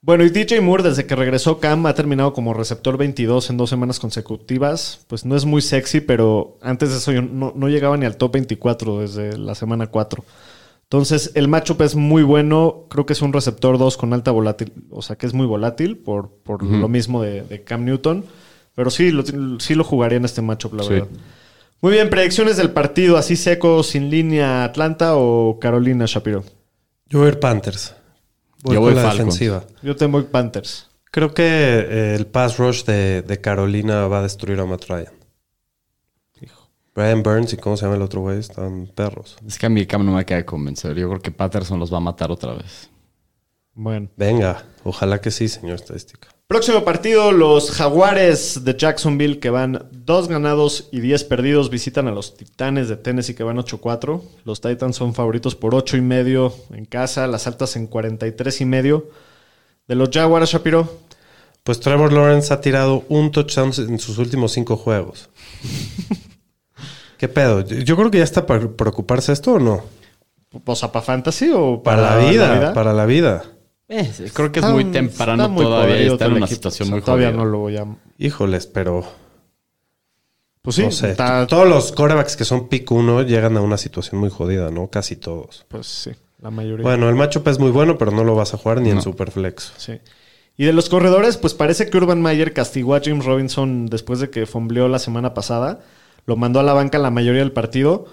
Bueno, y DJ Moore, desde que regresó Cam, ha terminado como receptor 22 en dos semanas consecutivas. Pues no es muy sexy, pero antes de eso yo no, no llegaba ni al top 24 desde la semana 4. Entonces, el matchup es muy bueno. Creo que es un receptor 2 con alta volátil. O sea, que es muy volátil por, por lo mismo de, de Cam Newton. Pero sí lo, sí lo jugaría en este matchup, la Sí. verdad. Muy bien, predicciones del partido. ¿Así seco, sin línea, Atlanta o Carolina, Shapiro? Yo voy a ir Panthers. Voy Yo con voy la Falcons. defensiva. Yo tengo Panthers. Creo que eh, el pass rush de, de Carolina va a destruir a Matt Ryan. Brian Burns y cómo se llama el otro güey están perros. Es que a mí Cam no me queda de convencer. Yo creo que Patterson los va a matar otra vez. Bueno. Venga, ojalá que sí, señor estadística. Próximo partido, los Jaguares de Jacksonville que van 2 ganados y 10 perdidos visitan a los Titanes de Tennessee que van 8-4. Los Titans son favoritos por 8 y medio en casa, las altas en 43 y medio. De los Jaguars, Shapiro, Pues Trevor Lawrence ha tirado un touchdown en sus últimos cinco juegos. ¿Qué pedo? Yo creo que ya está para preocuparse esto o no. o sea, para fantasy o Para, para, la vida, para la vida. Eh, creo que es muy temprano está muy todavía está en una equipo. situación O sea, muy Todavía jodida. no lo voy a... Híjoles, pero Pues sí, no sé. está- Todos los quarterbacks que son pick 1 llegan a una situación muy jodida, ¿no? Casi todos. Pues sí, la mayoría. Bueno, el matchup es muy bueno, pero no lo vas a jugar ni en Superflex. Sí. Y de los corredores, pues parece que Urban Mayer castigó a James Robinson después de que fombleó la semana pasada. Lo mandó a la banca la mayoría del partido.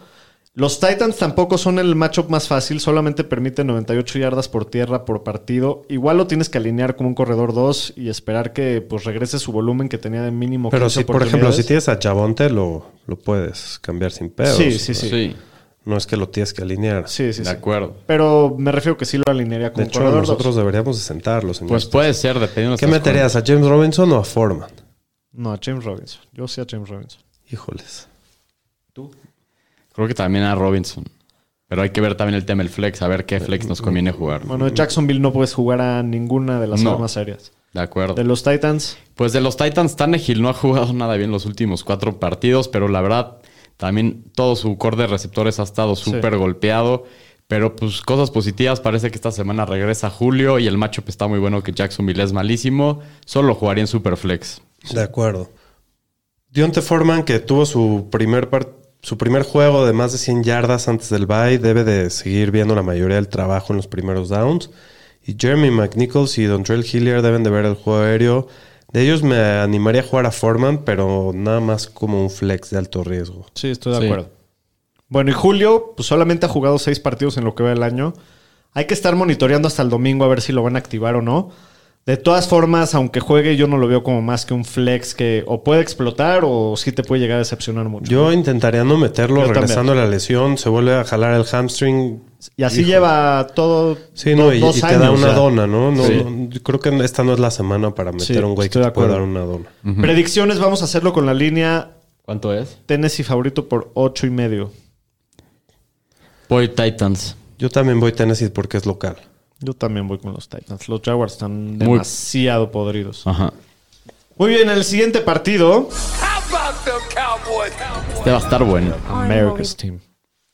Los Titans tampoco son el matchup más fácil, solamente permiten 98 yardas por tierra por partido. Igual lo tienes que alinear como un corredor 2 y esperar que pues regrese su volumen que tenía de mínimo Pero 15 si, por ejemplo, si tienes a Javonte, lo, lo puedes cambiar sin pedos. Sí, sí, sí. Sí, No es que lo tienes que alinear. Sí, sí, de sí. acuerdo. Pero me refiero que sí lo alinearía como De un hecho, corredor nosotros 2. deberíamos de sentarlos. en Pues puede ser, dependiendo de ¿Qué meterías? ¿A James Robinson o a Foreman? No, a James Robinson. Yo sí a James Robinson. Híjoles. Creo que también a Robinson. Pero hay que ver también el tema del flex, a ver qué flex nos conviene jugar. Bueno, Jacksonville no puedes jugar a ninguna de las No. armas aéreas. De acuerdo. De los Titans, Pues de los Titans, Tannehill no ha jugado nada bien los últimos cuatro partidos, pero la verdad, también todo su core de receptores ha estado súper golpeado. Pero pues cosas positivas, parece que esta semana regresa Julio y el matchup está muy bueno que Jacksonville es malísimo. Solo jugaría en Superflex. De acuerdo. Dionte Foreman, que tuvo su primer, par- su primer juego de más de 100 yardas antes del bye, debe de seguir viendo la mayoría del trabajo en los primeros downs. Y Jeremy McNichols y Dontrell Hillier deben de ver el juego aéreo. De ellos me animaría a jugar a Foreman, pero nada más como un flex de alto riesgo. sí, estoy de Sí. acuerdo. Bueno, y Julio, pues solamente ha jugado seis partidos en lo que va del año. Hay que estar monitoreando hasta el domingo a ver si lo van a activar o no. De todas formas, aunque juegue, yo no lo veo como más que un flex que o puede explotar o sí te puede llegar a decepcionar mucho. Yo intentaría no meterlo Yo regresando a la lesión. Se vuelve a jalar el hamstring. y así lleva todo. Sí, no, y, dos y te años da una dona, ¿no? no, Sí. no, yo creo que esta no es la semana para meter Sí, a un güey que te pueda dar una dona. Predicciones, vamos a hacerlo con la línea ¿Cuánto es? Tennessee favorito por ocho y medio. Voy Titans. Yo también voy Tennessee porque es local. Yo también voy con los Titans. Los Jaguars están Muy- demasiado podridos. Ajá. Muy bien, el siguiente partido. Este va a estar bueno. America's Team.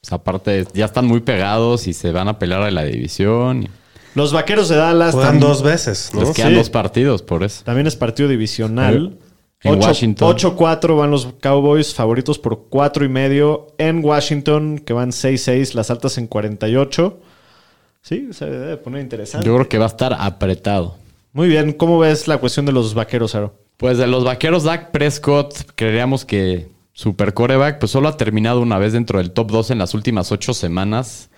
Pues aparte, ya están muy pegados y se van a pelear a la división. Los vaqueros de Dallas Juegan tam- dos veces, ¿no? Les quedan Sí. dos partidos por eso. también es partido divisional. En Ocho- Washington. 8-4 van los Cowboys, favoritos por 4 y medio. En Washington, que van 6-6, las altas en 48. Sí, se debe poner interesante. Yo creo que va a estar apretado. Muy bien, ¿cómo ves la cuestión de los vaqueros, Aro? Pues de los vaqueros, Dak Prescott, creeríamos que super coreback, pues solo ha terminado una vez dentro del top 2 en las últimas ocho semanas.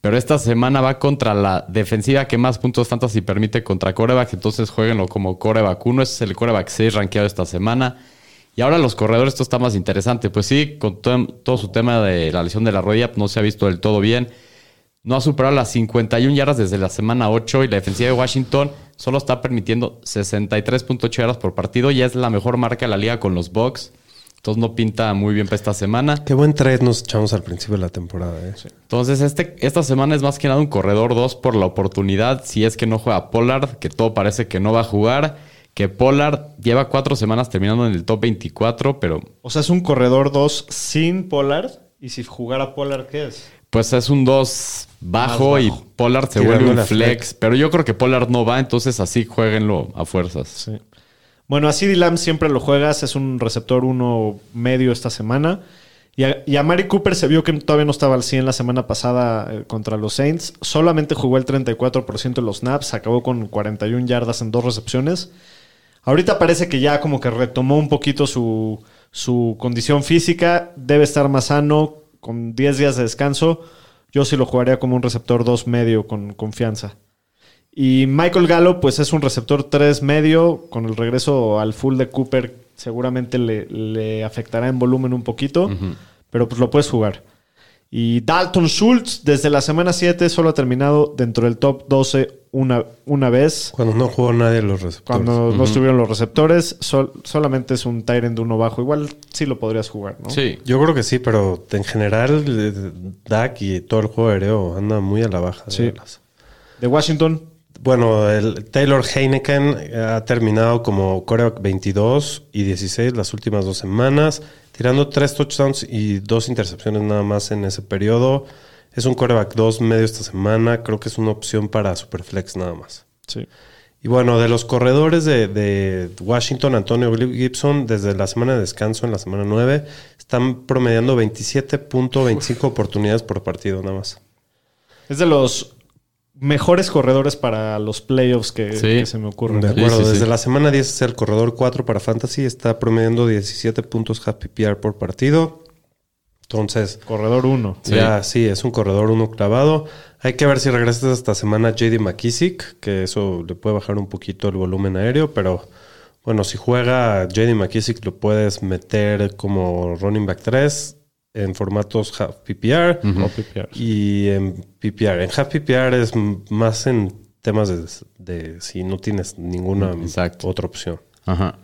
Pero esta semana va contra la defensiva que más puntos fantasy permite contra corebacks. Entonces jueguenlo como coreback 1. Ese es el coreback 6 rankeado esta semana. Y ahora los corredores, esto está más interesante. Pues sí, con todo, todo su tema de la lesión de la rodilla, no se ha visto del todo bien. No ha superado las 51 yardas desde la semana 8 y la defensiva de Washington solo está permitiendo 63.8 yardas por partido. Ya es la mejor marca de la liga con los Bucks. Entonces no pinta muy bien para esta semana. Qué buen trade nos echamos al principio de la temporada, ¿eh? Entonces este, esta semana es más que nada un corredor 2 por la oportunidad. Si es que no juega Pollard, que todo parece que no va a jugar. Que Pollard lleva cuatro semanas terminando en el top 24, pero O sea, es un corredor 2 sin Pollard. Y si jugara Pollard, ¿qué es? Pues es un 2 bajo, y. Pollard se Tirando vuelve un flex. flex. Pero yo creo que Pollard no va, entonces así jueguenlo a fuerzas. Sí. Bueno, a Lamb siempre lo juegas, es un receptor uno medio esta semana. Y a, y a Cooper se vio que todavía no estaba al 100 la semana pasada eh, contra los Saints. Solamente jugó el 34% de los snaps, acabó con 41 yardas en dos recepciones. Ahorita parece que ya como que retomó un poquito su, su condición física, debe estar más sano, con 10 días de descanso. Yo sí lo jugaría como un receptor 2 medio con confianza. Y Michael Gallo, pues es un receptor 3 medio. Con el regreso al full de Cooper, seguramente le, le afectará en volumen un poquito. Pero pues lo puedes jugar. Y Dalton Schultz, desde la semana 7, solo ha terminado dentro del top 12 una, una vez. Cuando no jugó nadie los receptores. Cuando no estuvieron los receptores, sol- solamente es un Tyrant de uno bajo. Igual sí lo podrías jugar, ¿no? Sí. Yo creo que sí, pero en general eh, Dak y todo el juego aéreo anda muy a la baja. de Sí. De Washington, Bueno, el Taylor Heineken ha terminado como coreback 22 y 16 las últimas dos semanas, tirando tres touchdowns y dos intercepciones nada más en ese periodo. Es un coreback 2 medio esta semana, creo que es una opción para Superflex nada más. sí. Y bueno, de los corredores de, de Washington, Antonio Gibson, desde la semana de descanso, en la semana 9, están promediando 27.25 oportunidades por partido nada más. Es de los mejores corredores para los playoffs que, Sí. que se me ocurren. De acuerdo, sí, desde sí. la semana 10 es el corredor 4 para Fantasy, está promediando 17 puntos half PPR por partido. Entonces, Corredor 1. Sí. ya sí, es un corredor uno clavado. Hay que ver si regresa esta semana JD McKissick, que eso le puede bajar un poquito el volumen aéreo, pero bueno, si juega JD McKissick lo puedes meter como running back 3 en formatos half PPR y en PPR. En half PPR es más en temas de, de si no tienes ninguna Exacto. otra opción. Ajá.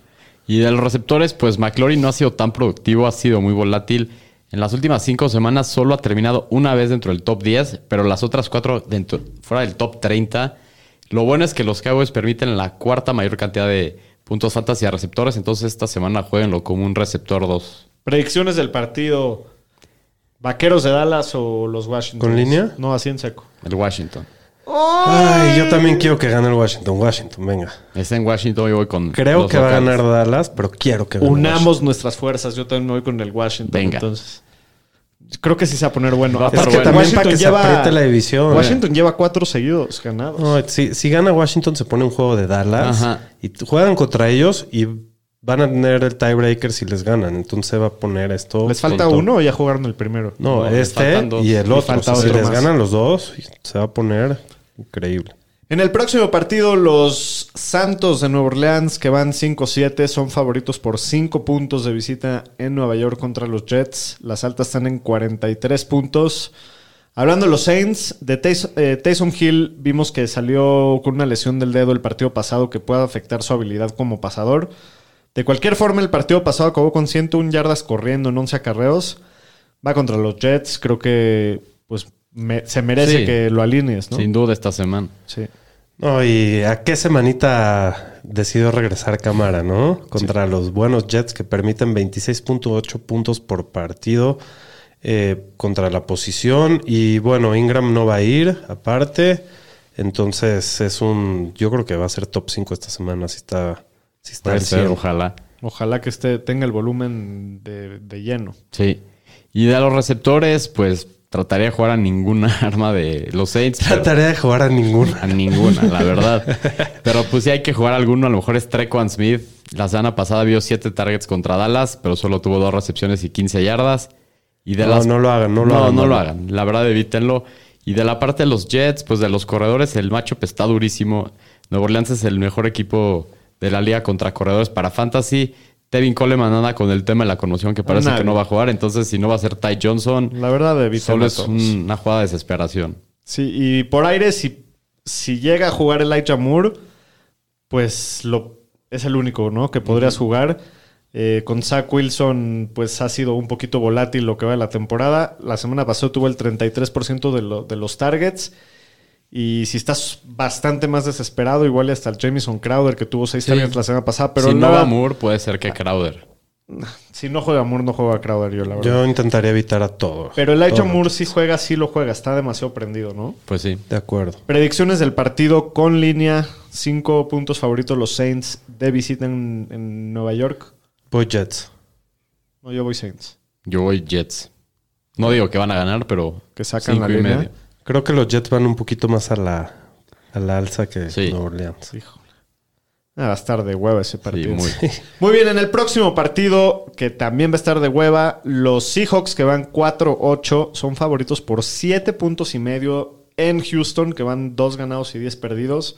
Y de los receptores, pues McLaurin no ha sido tan productivo, ha sido muy volátil. En las últimas cinco semanas solo ha terminado una vez dentro del top 10, pero las otras cuatro dentro, fuera del top 30. Lo bueno es que los Cowboys permiten la cuarta mayor cantidad de puntos fantasy a receptores, entonces esta semana jueguenlo como un receptor 2. Predicciones del partido. ¿Vaqueros de Dallas o los Washington? ¿Con línea? No, así en seco. El Washington. Ay, yo también quiero que gane el Washington. Washington, venga. Está en Washington y voy con. Creo los que va a ganar Dallas, pero quiero que gane Unamos nuestras fuerzas. Yo también me voy con el Washington. Venga. Entonces, creo que sí se va a poner bueno. Va a Washington. Es que bueno. también para que se apriete la división. Washington lleva cuatro seguidos ganados. No, si, si gana Washington se pone un juego de Dallas Ajá. y juegan contra ellos y van a tener el tiebreaker si les ganan. Entonces se va a poner esto. ¿Les falta uno o ya jugaron el primero? No, este y el Y otro. falta O sea, si les más. ganan los dos, se va a poner increíble. En el próximo partido, los Santos de Nueva Orleans, que van 5-7, son favoritos por 5 puntos de visita en Nueva York contra los Jets. Las altas están en 43 puntos. Hablando de los Saints, de eh, Taysom Hill, vimos que salió con una lesión del dedo el partido pasado que puede afectar su habilidad como pasador. De cualquier forma, el partido pasado acabó con 101 yardas corriendo en 11 acarreos. Va contra los Jets. Creo que pues me- se merece Sí. que lo alinees, ¿no? Sin duda esta semana. Sí. No, y a qué semanita decidió regresar cámara, ¿no? Contra los buenos Jets que permiten 26.8 puntos por partido eh, contra la posición. Y bueno, Ingram no va a ir, aparte. Entonces es un. Yo creo que va a ser top 5 esta semana si está. Si está Puede al ser, 100. ojalá. Ojalá que este tenga el volumen de, de lleno. Sí. Y de los receptores, pues trataría de jugar a ninguna arma de los Saints. pero- Trataré de jugar a ninguna. A ninguna, la verdad. Pero pues sí hay que jugar alguno. A lo mejor es Trequan Smith. La semana pasada vio 7 targets contra Dallas, pero solo tuvo dos recepciones y 15 yardas. Y de No, las... no lo hagan, no lo no, hagan, No lo mano. hagan. La verdad, evítenlo. Y de la parte de los Jets, pues de los corredores, el matchup está durísimo. Nuevo Orleans es el mejor equipo de la liga contra corredores para Fantasy. Tevin Coleman anda con el tema de la conmoción que parece Nadie. que no va a jugar. Entonces, si no va a ser Ty Johnson, La verdad, eviten solo es un- una jugada de desesperación. Sí, y por aire, si, si llega a jugar Elijah Moore, pues lo, es el único, ¿no? Que podrías jugar. Eh, con Zach Wilson, pues ha sido un poquito volátil lo que va de la temporada. La semana pasada tuvo el 33% de, lo- de los targets. Y si estás bastante más desesperado, igual y hasta el Jamison Crowder, que tuvo 6 Sí. targets la semana pasada. Pero si no va Moore, puede ser que Crowder. si no juega Moore, no juega Crowder, yo la verdad. Yo intentaría evitar a todos. Pero Elijah Todo. Moore sí juega, sí lo juega. Está demasiado prendido, ¿no? Pues sí. De acuerdo. Predicciones del partido con línea. Cinco puntos favoritos los Saints de visita en, en Nueva York. Voy Jets. No, yo voy Saints. Yo voy Jets. No digo que van a ganar, pero Que sacan cinco la y línea. medio. Creo que los Jets van un poquito más a la, a la alza que Sí. Nueva Orleans. Ah, va a estar de hueva ese partido. muy- Muy bien, en el próximo partido, que también va a estar de hueva, los Seahawks que van 4-8 son favoritos por 7 puntos y medio en Houston, que van 2 ganados y 10 perdidos.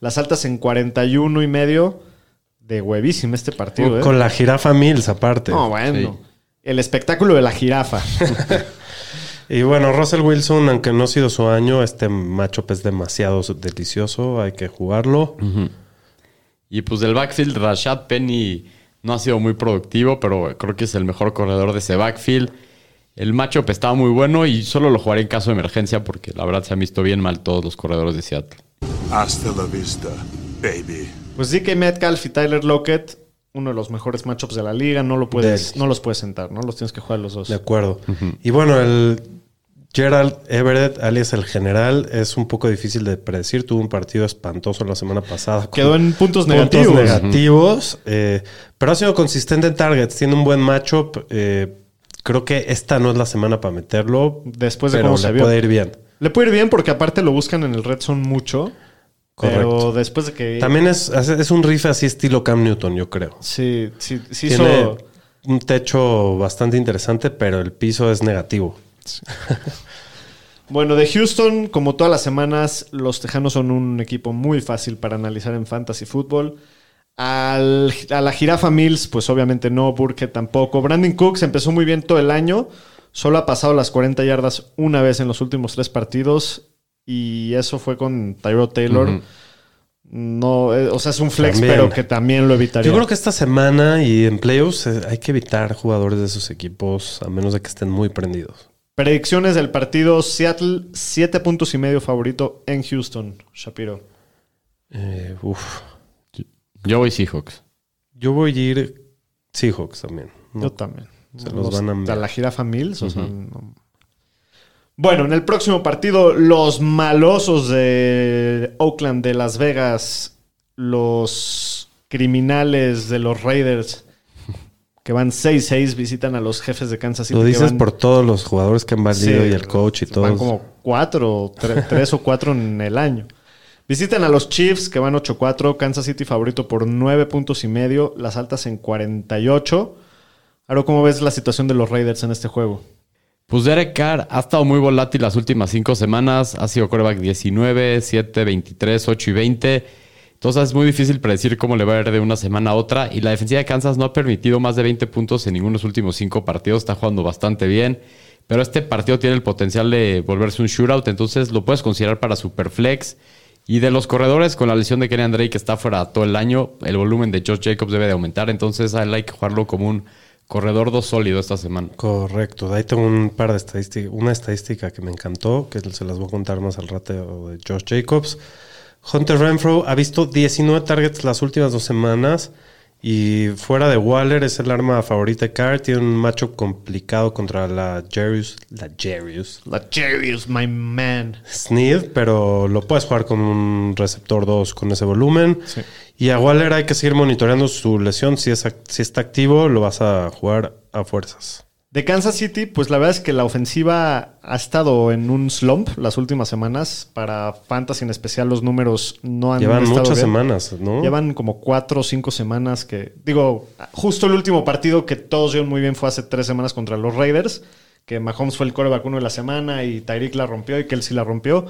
Las altas en 41 y medio. De huevísima este partido, ¿eh? Con la jirafa Mills aparte. No, bueno. Sí. El espectáculo de la jirafa. Y bueno, Russell Wilson, aunque no ha sido su año, este matchup es demasiado delicioso. Hay que jugarlo. Y pues del backfield, Rashad Penny no ha sido muy productivo, pero creo que es el mejor corredor de ese backfield. El matchup estaba muy bueno y solo lo jugaré en caso de emergencia porque la verdad se han visto bien mal todos los corredores de Seattle. Hasta la vista, baby. Pues DK Metcalf y Tyler Lockett, uno de los mejores matchups de la liga, no, lo puedes, no los puedes sentar, ¿no? Los tienes que jugar los dos. De acuerdo. Y bueno, el Gerald Everett, alias el general, es un poco difícil de predecir. Tuvo un partido espantoso la semana pasada. Quedó en puntos puntos negativos. negativos, eh, pero ha sido consistente en targets. Tiene un buen matchup. eh, creo que esta no es la semana para meterlo. Después de pero cómo se le vio. puede ir bien. Le puede ir bien porque aparte lo buscan en el red zone mucho. Pero Correcto. después de que... También es, es un riff así estilo Cam Newton, yo creo. Sí, sí, sí Tiene hizo... un techo bastante interesante, pero el piso es negativo. Bueno, de Houston, como todas las semanas, los Tejanos son un equipo muy fácil para analizar en fantasy fútbol. Al- a la jirafa Mills, pues obviamente no, Burke tampoco. Brandon Cooks empezó muy bien todo el año. Solo ha pasado las 40 yardas una vez en los últimos tres partidos. Y eso fue con Tyrod Taylor. No, eh, o sea, es un flex, También. pero que también lo evitaría. Yo creo que esta semana y en playoffs eh, hay que evitar jugadores de esos equipos a menos de que estén muy prendidos. Predicciones del partido: Seattle, 7 puntos y medio favorito en Houston, Shapiro. Eh, uf. Yo voy Seahawks. Yo voy a ir Seahawks también. ¿no? Yo también. Se los van a enviar. la jirafa Mills. o sea, no. Bueno, en el próximo partido, los malosos de Oakland, de Las Vegas, los criminales de los Raiders, que van 6-6, visitan a los jefes de Kansas City. Lo dices van- por todos los jugadores que han valido Sí, y el coach y todo. Van como cuatro, tre- tres o cuatro en el año. Visitan a los Chiefs, que van 8-4. Kansas City favorito por 9 puntos y medio. Las altas en 48. Ahora, ¿cómo ves la situación de los Raiders en este juego? Pues Derek Carr ha estado muy volátil las últimas cinco semanas. Ha sido quarterback 19, 7, 23, 8 y 20. Entonces es muy difícil predecir cómo le va a ir de una semana a otra. Y la defensiva de Kansas no ha permitido más de 20 puntos en ninguno de los últimos cinco partidos. Está jugando bastante bien. Pero este partido tiene el potencial de volverse un shootout. Entonces lo puedes considerar para Superflex. Y de los corredores, con la lesión de Kenny Drake que está fuera todo el año, el volumen de Josh Jacobs debe de aumentar. Entonces hay que jugarlo como un corredor 2 sólido esta semana. Correcto. De ahí tengo un par de estadísticas. Una estadística que me encantó, que se las voy a contar más al rato de Josh Jacobs. Hunter Renfro ha visto 19 targets las últimas dos semanas. Y fuera de Waller es el arma favorita de Carr. Tiene un macho complicado contra la Jarius. La Jarius. La Jarius, my man. Sneed, pero lo puedes jugar con un receptor 2 con ese volumen. Y a Waller hay que seguir monitoreando su lesión. Si, es, si está activo, lo vas a jugar a fuerzas. De Kansas City, pues la verdad es que la ofensiva ha estado en un slump las últimas semanas. Para Fantasy en especial, los números no han Llevan estado muchas bien. semanas, ¿no? Llevan como cuatro o cinco semanas que. Digo, justo el último partido que todos vieron muy bien fue hace tres semanas contra los Raiders. Que Mahomes fue el coreback uno de la semana y Tyreek la rompió y Kelsey la rompió.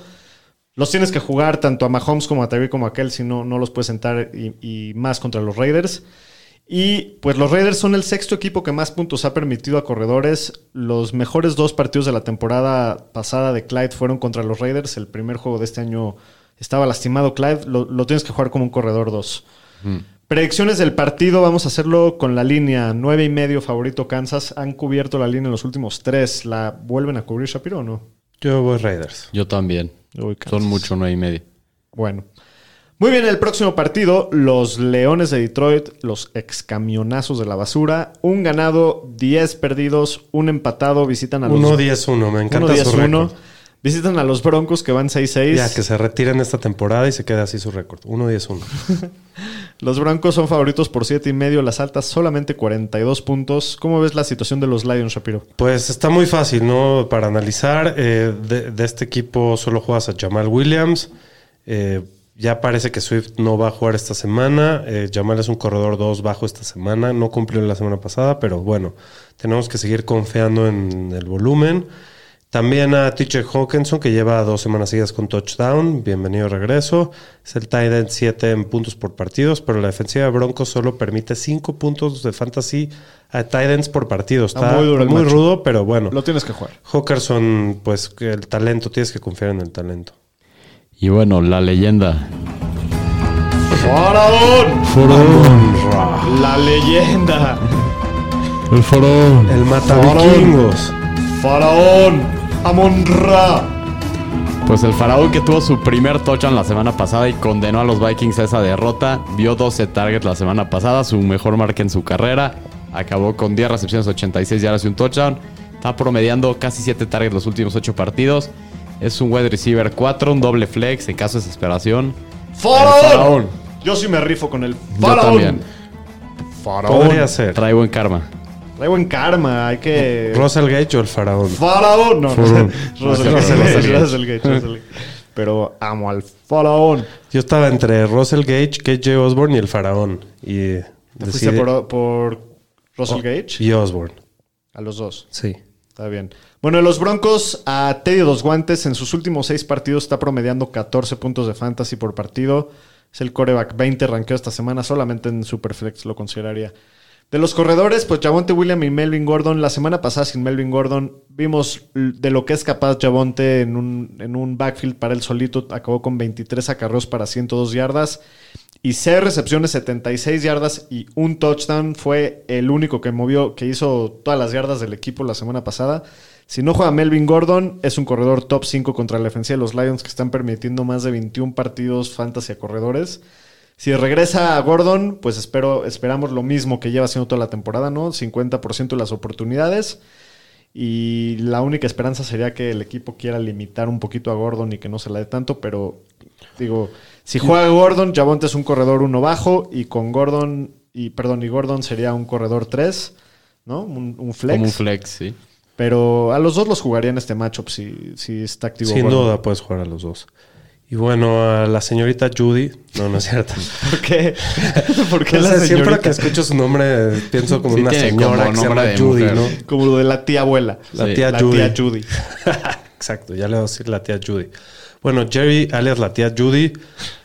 Los tienes que jugar tanto a Mahomes como a Tyreek como a Kelsey, no, no los puedes sentar y, y más contra los Raiders. Y pues los Raiders son el sexto equipo que más puntos ha permitido a corredores. Los mejores dos partidos de la temporada pasada de Clyde fueron contra los Raiders. El primer juego de este año estaba lastimado Clyde. Lo, lo tienes que jugar como un corredor 2. Predicciones del partido, vamos a hacerlo con la línea 9 y medio favorito Kansas. Han cubierto la línea en los últimos tres. ¿La vuelven a cubrir Shapiro o no? Yo voy Raiders. Yo también. Uy. Son mucho, nueve y medio. Bueno. Muy bien, el próximo partido, los Leones de Detroit, los excamionazos de la basura. Un ganado, 10 perdidos, un empatado, visitan a los... 1-10-1, me encanta su 1-10-1. Visitan a los Broncos que van 6-6. Ya, que se retiren esta temporada y se quede así su récord. 1-10-1. Los Broncos son favoritos por 7 y medio, las altas solamente 42 puntos. ¿Cómo ves la situación de los Lions, Shapiro? Pues está muy fácil, ¿no? Para analizar, eh, de, de este equipo solo juegas a Jamal Williams. Eh, ya parece que Swift no va a jugar esta semana. Eh, Jamal es un corredor 2 bajo esta semana. No cumplió la semana pasada, pero bueno, tenemos que seguir confiando en el volumen. También a TJ Hawkinson, que lleva dos semanas seguidas con touchdown. Bienvenido de regreso. Es el tight end 7 en puntos por partidos, pero la defensiva de Broncos solo permite 5 puntos de fantasy a tight ends por partido. Está, Está muy duro el muy rudo, pero bueno. Lo tienes que jugar. Hawkinson, pues el talento, tienes que confiar en el talento. Y bueno, la leyenda. ¡Faraón! La leyenda. El faraón. El mata vikingos. ¡Faraón! ¡Amon-Ra! Pues el faraón que tuvo su primer touchdown la semana pasada y condenó a los Vikings a esa derrota. Vio 12 targets la semana pasada, su mejor marca en su carrera. Acabó con 10 recepciones, 86 yardas y un touchdown. Está promediando casi 7 targets los últimos 8 partidos. Es un wide receiver 4, un doble flex en caso de desesperación. ¡Faraón! Yo sí me rifo con el Yo faraón. también. Faraón. Podría ser. Trae buen karma. Trae buen karma, hay que... Russell Gage o el faraón. ¡Faraón! No, no. Russell Russell Gage. Pero amo al faraón. Yo estaba entre Russell Gage, KJ Osborne y el faraón. Y ¿Te fuiste por, por Russell Oh, Gage? Y Osborne. A los dos. Sí. Está bien. Bueno, los Broncos a Teddy Dos Guantes en sus últimos seis partidos está promediando 14 puntos de fantasy por partido. Es el coreback 20 ranqueo esta semana, solamente en Superflex lo consideraría. De los corredores, pues Javonte William y Melvin Gordon. La semana pasada sin Melvin Gordon vimos de lo que es capaz Javonte en un, en un backfield para él solito. Acabó con 23 acarreos para 102 yardas y 6 recepciones, 76 yardas y un touchdown. Fue el único que movió, que hizo todas las yardas del equipo la semana pasada. Si no juega Melvin Gordon, es un corredor top 5 contra la defensa de los Lions que están permitiendo más de 21 partidos fantasy a corredores. Si regresa a Gordon, pues espero, esperamos lo mismo que lleva haciendo toda la temporada, ¿no? 50% de las oportunidades. Y la única esperanza sería que el equipo quiera limitar un poquito a Gordon y que no se la dé tanto, pero digo, si juega Gordon, Javonte es un corredor uno bajo y con Gordon, y perdón, y Gordon sería un corredor 3, ¿no? Un, un flex. Como un flex, sí. Pero a los dos los jugaría en este matchup si, si está activo. Sin Gordon. duda puedes jugar a los dos. Y bueno, a la señorita Judy. No, no es cierto. ¿Por qué? ¿Por qué No la sé, siempre que escucho su nombre pienso como Sí, una señora como que se llama Judy, mujer. ¿no? Como lo de la tía abuela. La Sí. tía la Judy. tía Judy. Exacto, ya le voy a decir la tía Judy. Bueno, Jerry, alias la tía Judy,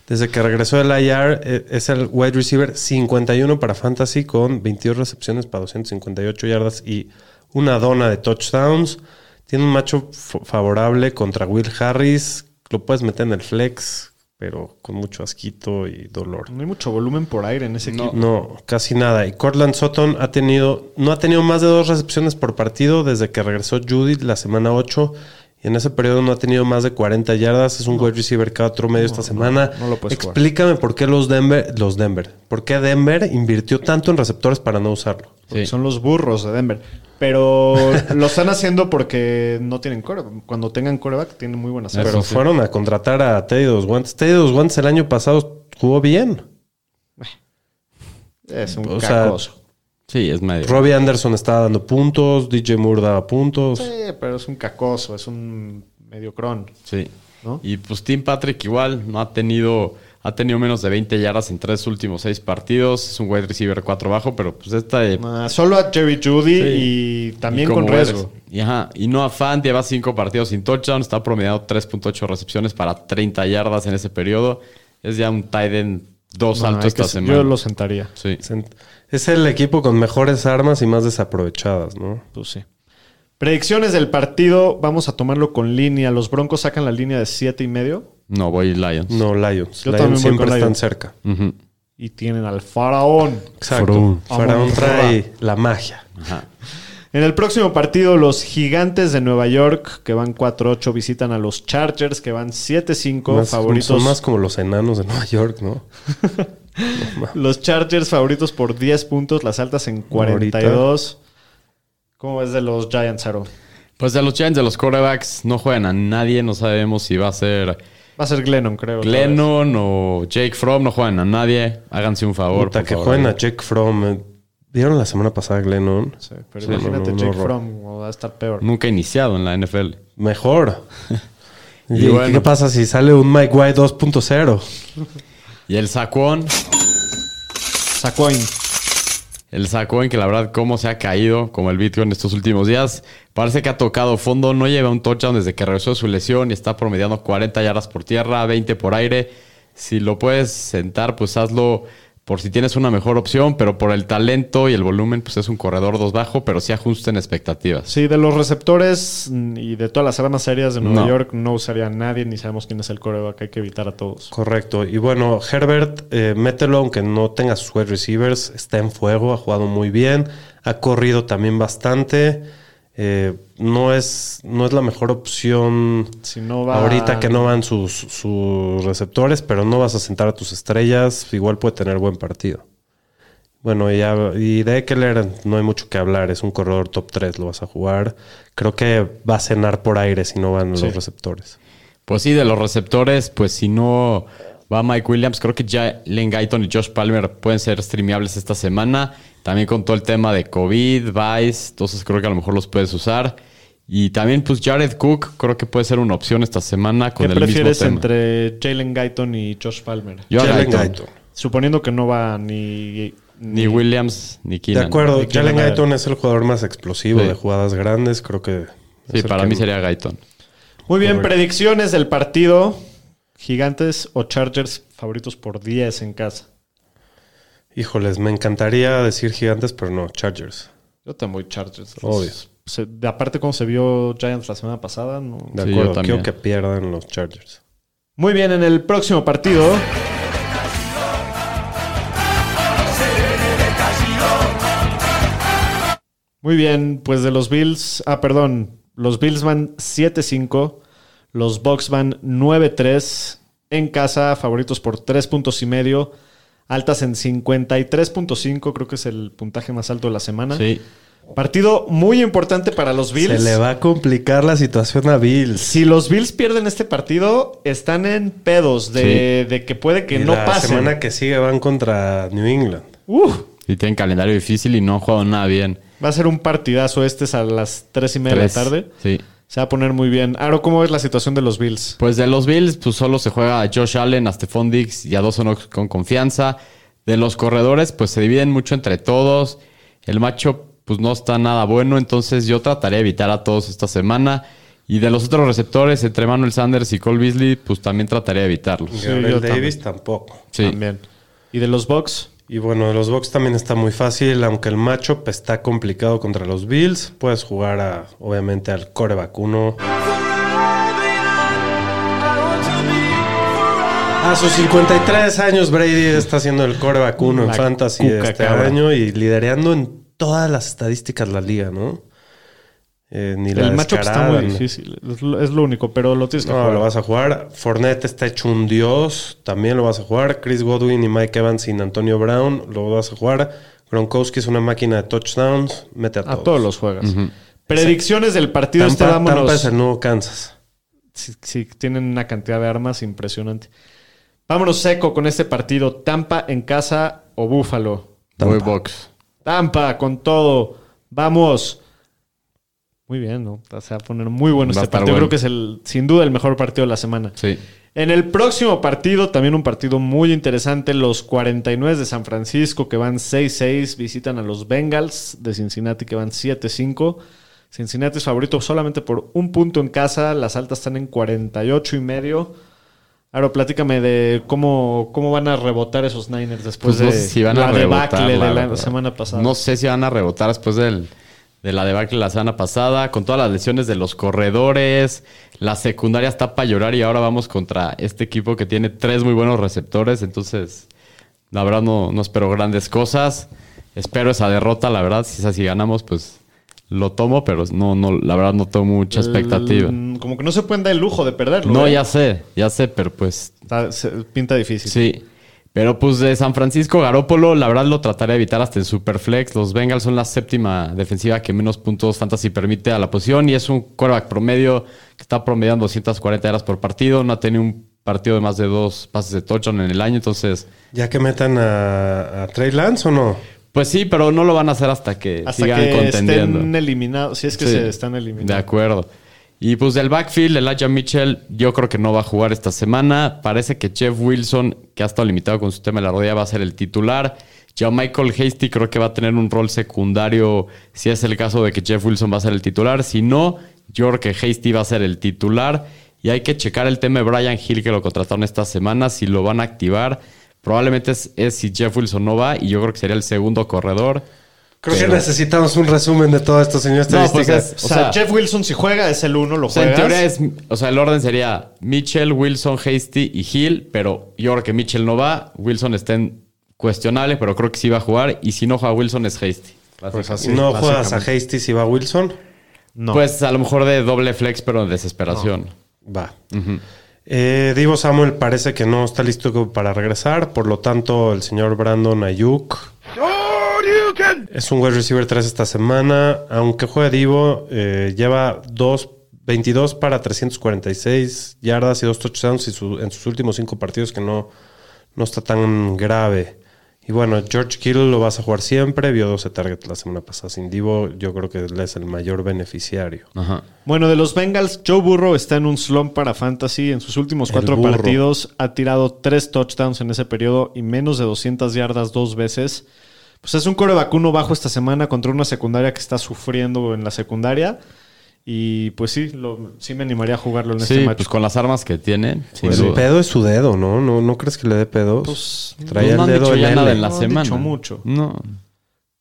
desde que regresó del IR, eh, es el wide receiver 51 para Fantasy con 22 recepciones para 258 yardas y una dona de touchdowns. Tiene un macho favorable contra Will Harris. Lo puedes meter en el flex, pero con mucho asquito y dolor. No hay mucho volumen por aire en ese No. equipo. No, casi nada. Y Cortland Sutton ha tenido, no ha tenido más de dos recepciones por partido desde que regresó Judy la semana 8. Y en ese periodo no ha tenido más de 40 yardas. Es un wide receiver cada otro medio esta semana. no lo puedes jugar. Explícame por qué los Denver, los Denver, por qué Denver invirtió tanto en receptores para no usarlo. Porque Sí. Son los burros de Denver. Pero lo están haciendo porque no tienen coreback. Cuando tengan coreback, tienen muy buenas Pero sí. fueron a contratar a Teddy Dos Guantes. Teddy Dos Guantes el año pasado jugó bien. Es un O sea, cacoso. Sí, es medio. Robbie Anderson estaba dando puntos, DJ Moore daba puntos. Sí, pero es un cacoso, es un mediocrón. Sí. ¿No? Y pues Tim Patrick igual no ha tenido ha tenido menos de 20 yardas en tres últimos seis partidos. Es un wide receiver 4 bajo, pero pues esta de- Ah, solo a Jerry Judy Sí. y también y con riesgo. Y, ajá, y Noah Fant lleva cinco partidos sin touchdown, está promediando 3.8 recepciones para 30 yardas en ese periodo. Es ya un tight end dos No, alto esta que- semana. Yo lo sentaría. Sí. Es el equipo con mejores armas y más desaprovechadas, ¿no? Pues sí. Predicciones del partido, vamos a tomarlo con línea. Los Broncos sacan la línea de siete y medio No, voy Lions. No, Lions. Yo Lions también siempre con están Lions. cerca. Y tienen al faraón. Exacto. Faraón. Trae la magia. Ajá. En el próximo partido, los gigantes de Nueva York, que van 4-8, visitan a los Chargers, que van 7-5, Más- favoritos. Son más como los enanos de Nueva York, ¿no? Los Chargers favoritos por 10 puntos, las altas en 42. ¿Cómo es de los Giants, Aro? Pues de los Giants, de los quarterbacks, no juegan a nadie. No sabemos si va a ser Va a ser Glennon, creo. Glennon o Jake Fromm. No juegan a nadie. Háganse un favor. Puta, por que favor. jueguen a Jake Fromm. eh. ¿Vieron la semana pasada a Glennon? Sí, pero Sí, imagínate no, no, Jake no, Fromm, o va a estar peor. Nunca iniciado en la NFL. Mejor. Y ¿Y bueno. qué pasa si sale un Mike White 2.0? Y el Saquon, Sacoin. El en que la verdad cómo se ha caído como el Bitcoin estos últimos días. Parece que ha tocado fondo, no lleva un touchdown desde que regresó de su lesión y está promediando 40 yardas por tierra, 20 por aire. Si lo puedes sentar, pues hazlo por si tienes una mejor opción, pero por el talento y el volumen, pues es un corredor dos bajo, pero sí ajusten expectativas. Sí, de los receptores y de todas las armas aéreas de Nueva York no usaría a nadie, ni sabemos quién es el coreback, hay que evitar a todos. Correcto. Y bueno, Herbert, eh, mételo aunque no tenga sus wide receivers, está en fuego, ha jugado muy bien, ha corrido también bastante. Eh, no, es, no es la mejor opción si no va... ahorita que no van sus, sus receptores, pero no vas a sentar a tus estrellas. Igual puede tener buen partido. Bueno, ya, y de Eckler no hay mucho que hablar. Es un corredor top 3, lo vas a jugar. Creo que va a cenar por aire si no van los receptores. Pues sí, de los receptores, pues si no va Mike Williams, creo que ya Len Guyton y Josh Palmer pueden ser streameables esta semana. También con todo el tema de COVID, Vice, entonces creo que a lo mejor los puedes usar. Y también, pues Jared Cook, creo que puede ser una opción esta semana con ¿Qué el prefieres mismo entre Jalen Guyton y Josh Palmer? Yo Jalen Guyton. Suponiendo que no va ni... Ni, Williams ni Keenan. De acuerdo, Jalen Guyton es el jugador más explosivo de jugadas grandes, creo que... Sí, para mí sería Guyton. Muy bien, predicciones del partido. Gigantes o Chargers favoritos por 10 en casa. Híjoles, me encantaría decir gigantes, pero no, Chargers. Yo también voy Chargers. Obvio. de aparte, como se vio Giants la semana pasada, no. De acuerdo, quiero que pierdan los Chargers. Muy bien, en el próximo partido. Muy bien, pues de los Bills. Ah, perdón. Los Bills van 7-5. Los Bucks van 9-3. En casa, favoritos por 3 puntos y medio altas en 53.5, creo que es el puntaje más alto de la semana. Sí. Partido muy importante para los Bills. Se le va a complicar la situación a Bills. Si los Bills pierden este partido, están en pedos de, que puede que no pase. La semana que sigue van contra New England. Uh. Y tienen calendario difícil y no han jugado nada bien. Va a ser un partidazo este a las 3 y media de la tarde. Sí. Se va a poner muy bien. Aro, ¿cómo es la situación de los Bills? Pues de los Bills, pues solo se juega a Josh Allen, a Stephon Diggs y a dos con confianza. De los corredores, pues se dividen mucho entre todos. El macho, pues no está nada bueno. Entonces yo trataré de evitar a todos esta semana. Y de los otros receptores, entre Manuel Sanders y Cole Beasley, pues también trataré de evitarlos. Sí, Davis tampoco. Sí. También. ¿Y de los Bucks? Y bueno, de los Bucks también está muy fácil, aunque el matchup está complicado contra los Bills. Puedes jugar a, obviamente al coreback 1. A sus 53 años, Brady está haciendo el coreback 1 en fantasy este año y liderando en todas las estadísticas la liga, ¿no? Eh, ni el matchup está muy difícil. Es lo, único, pero lo tienes que no, lo vas a jugar. Fournette está hecho un dios. También lo vas a jugar. Chris Godwin y Mike Evans sin Antonio Brown. Lo vas a jugar. Gronkowski es una máquina de touchdowns. Mete a todos. A todos los juegas. Predicciones del partido. este vámonos. Tampa es el nuevo Kansas. Sí, tienen una cantidad de armas impresionante. Vámonos seco con este partido. Tampa en casa o Búfalo. Tampa. Box. Tampa con todo. Vamos. Muy bien, ¿no? Se va a poner muy bueno este partido. Creo que es el, sin duda el mejor partido de la semana. Sí. En el próximo partido, también un partido muy interesante, los 49 de San Francisco que van 6-6 visitan a los Bengals de Cincinnati que van 7-5. Cincinnati es favorito solamente por un punto en casa, las altas están en 48 y medio. Ahora platícame de cómo, cómo van a rebotar esos Niners después pues de si van a la debacle de la semana pasada. No sé si van a rebotar después del de la debacle la semana pasada, con todas las lesiones de los corredores, la secundaria está para llorar y ahora vamos contra este equipo que tiene tres muy buenos receptores, entonces la verdad no, no espero grandes cosas, espero esa derrota, la verdad, si es así ganamos, pues lo tomo, pero no, no, la verdad no tengo mucha expectativa. como que no se puede dar el lujo de perderlo. No, ¿eh? ya sé, ya sé, pero pues... pinta difícil. Sí. Pero pues de San Francisco, Garópolo, la verdad lo trataré de evitar hasta en Superflex. Los Bengals son la séptima defensiva que menos puntos fantasy permite a la posición y es un quarterback promedio que está promediando 240 yardas por partido. No ha tenido un partido de más de dos pases de touchdown en el año, entonces... ¿Ya que metan a, Trey Lance o no? Pues sí, pero no lo van a hacer hasta que hasta sigan que contendiendo. estén eliminados, si es que se están eliminando. De acuerdo. Y pues del backfield, Elijah Mitchell, yo creo que no va a jugar esta semana. Parece que Jeff Wilson, que ha estado limitado con su tema de la rodilla, va a ser el titular. Ya Michael Hasty creo que va a tener un rol secundario si es el caso de que Jeff Wilson va a ser el titular. Si no, yo creo que Hasty va a ser el titular. Y hay que checar el tema de Brian Hill que lo contrataron esta semana, si lo van a activar. Probablemente es, es si Jeff Wilson no va y yo creo que sería el segundo corredor. Creo que necesitamos un resumen de todo esto, señor No, pues es- O, sea, sea, Jeff Wilson si juega es el uno, lo O sea, en teoría es, o sea, el orden sería Mitchell, Wilson, Hasty y Hill, pero yo creo que Mitchell no va, Wilson está en cuestionable, pero creo que sí va a jugar y si no juega Wilson es Hasty. Pues así, no juegas a. Hasty si va Wilson. No. Pues a lo mejor de doble flex, pero en desesperación. Va. Eh, Divo Samuel parece que no está listo para regresar, por lo tanto el señor Brandon Ayuk es un wide receiver 3 esta semana, aunque juegue Divo, eh, lleva dos, 22 para 346 yardas y dos touchdowns y su- en sus últimos cinco partidos que no, no está tan grave. Y bueno, George Kittle lo vas a jugar siempre, vio 12 targets la semana pasada sin Divo, yo creo que él es el mayor beneficiario. Ajá. Bueno, de los Bengals, Joe Burrow está en un slump para fantasy. En sus últimos cuatro partidos ha tirado tres touchdowns en ese periodo y menos de 200 yardas dos veces. Pues es un core vacuno bajo esta semana contra una secundaria que está sufriendo en la secundaria. Y pues sí, lo- sí me animaría a jugarlo en Sí, este match. pues con las armas que tiene. Pues el pedo es su dedo, ¿no? ¿No, no crees que le dé pedos? Pues, Traía Pues no el dedo dicho en nada en la No semana. dicho mucho. No.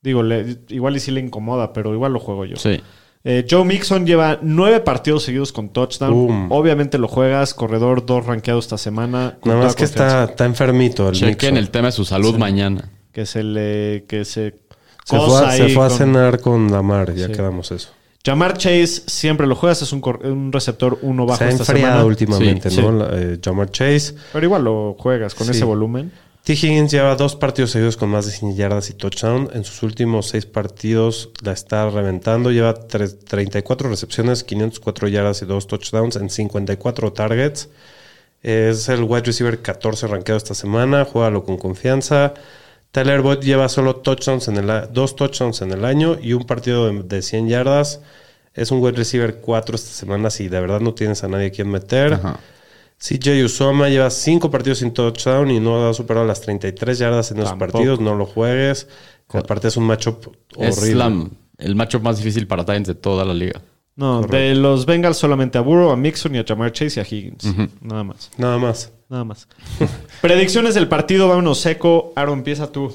Digo, le- igual y sí le incomoda, pero igual lo juego yo. Sí. Eh, Joe Mixon lleva nueve partidos seguidos con touchdown. Boom. Obviamente lo juegas, corredor dos rankeado esta semana. Nada más que está, está enfermito el Chequen Mixon. el tema de su salud mañana. Que se le. Que se. Se fue, a, se fue a con- cenar con Lamar, ya Sí. quedamos eso. Jamar Chase siempre lo juegas, es un, un receptor uno bajo Se ha esta semana. últimamente, Sí, ¿no? sí. Eh, Jamar Chase. Pero igual lo juegas con ese volumen. T. Higgins lleva dos partidos seguidos con más de 100 yardas y touchdown. En sus últimos seis partidos la está reventando. Lleva tres- 34 recepciones, 504 yardas y dos touchdowns en 54 targets. Es el wide receiver 14 rankeado esta semana. Juégalo con confianza. Tyler Boyd lleva solo touchdowns en el, a- dos touchdowns en el año y un partido de, de 100 yardas. Es un wide receiver 4 esta semana si de verdad no tienes a nadie a quien meter. Ajá. CJ Usoma lleva cinco partidos sin touchdown y no ha superado las 33 yardas en esos Tampoco. partidos. No lo juegues. Aparte es un matchup Es horrible. la- el matchup más difícil para Titans de toda la liga. No, de los Bengals solamente a Burrow, a Mixon y a Jamar Chase y a Higgins. Nada más. Nada más. Nada más. Predicciones del partido, vámonos seco. Aaron, empieza tú.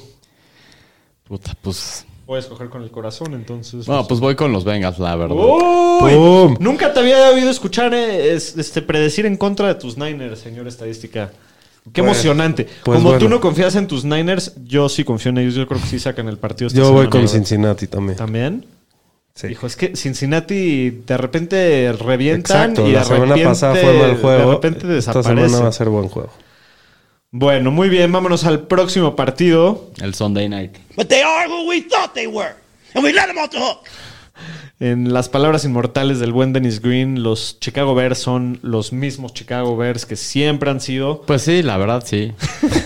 Puta, pues. Voy a escoger con el corazón, entonces. Bueno, pues voy con los Bengals, la verdad. ¡Uy! ¡Pum! Nunca te había oído escuchar eh, es- este, predecir en contra de tus Niners, señor estadística. Qué Pues- emocionante. pues Como tú bueno. no confías en tus Niners, yo sí confío en ellos. Yo creo que sí sacan el partido. esta Yo voy semana, con ¿verdad? Cincinnati también. ¿También? Sí. Hijo, es que Cincinnati de repente revientan Exacto. y La de semana repente- pasada fue mal juego. De repente Esta desaparece. semana va a ser buen juego. Bueno, muy bien. Vámonos al próximo partido. El Sunday night. But they are who we thought they were. And we let them off the hook. En las palabras inmortales del buen Dennis Green, los Chicago Bears son los mismos Chicago Bears que siempre han sido. Pues sí, la verdad sí.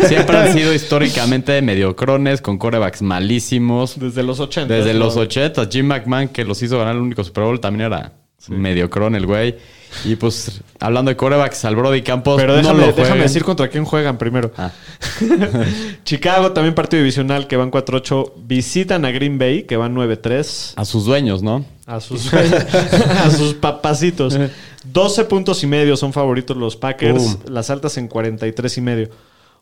Siempre han sido históricamente mediocrones, con corebacks malísimos. Desde los 80. Desde ¿no? los 80, Jim McMahon, que los hizo ganar el único Super Bowl, también era mediocrón el güey. Y pues, hablando de corebacks, al Brody Campos, Pero no déjame, lo déjame decir contra quién juegan primero. Ah. Chicago, también partido divisional, que van 4-8. Visitan a Green Bay, que van 9-3. A sus dueños, ¿no? A sus, a sus papacitos. 12 puntos y medio son favoritos los Packers. Las altas en 43 y medio.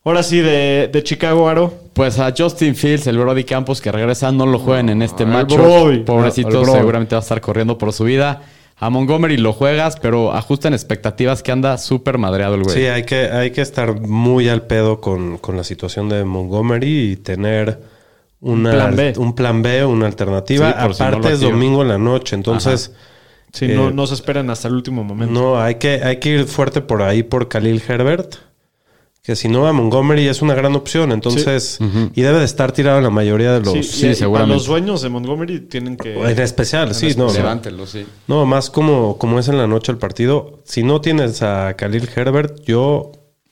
Ahora sí, de, de Chicago, Aro. Pues a Justin Fields, el Brody Campos que regresa, no lo jueguen en este. Brody. Pobrecito, seguramente va a estar corriendo por su vida. A Montgomery lo juegas, pero ajusten expectativas que anda súper madreado el güey. Sí, hay que, hay que estar muy al pedo con, con la situación de Montgomery y tener una, Un plan B. un plan B, una alternativa. Sí, por si no Aparte es domingo en la noche, entonces Sí, Eh, no, no se esperan hasta el último momento. no, hay que, hay que ir fuerte por ahí por Khalil Herbert. Que si no va Montgomery es una gran opción, entonces, y debe de estar tirado en la mayoría de los... Sí, sí, y- seguramente. Los dueños de Montgomery tienen que. En especial, sí, no. Levántelo, sí. No, más como, como es en la noche el partido. Si no tienes a Khalil Herbert, yo,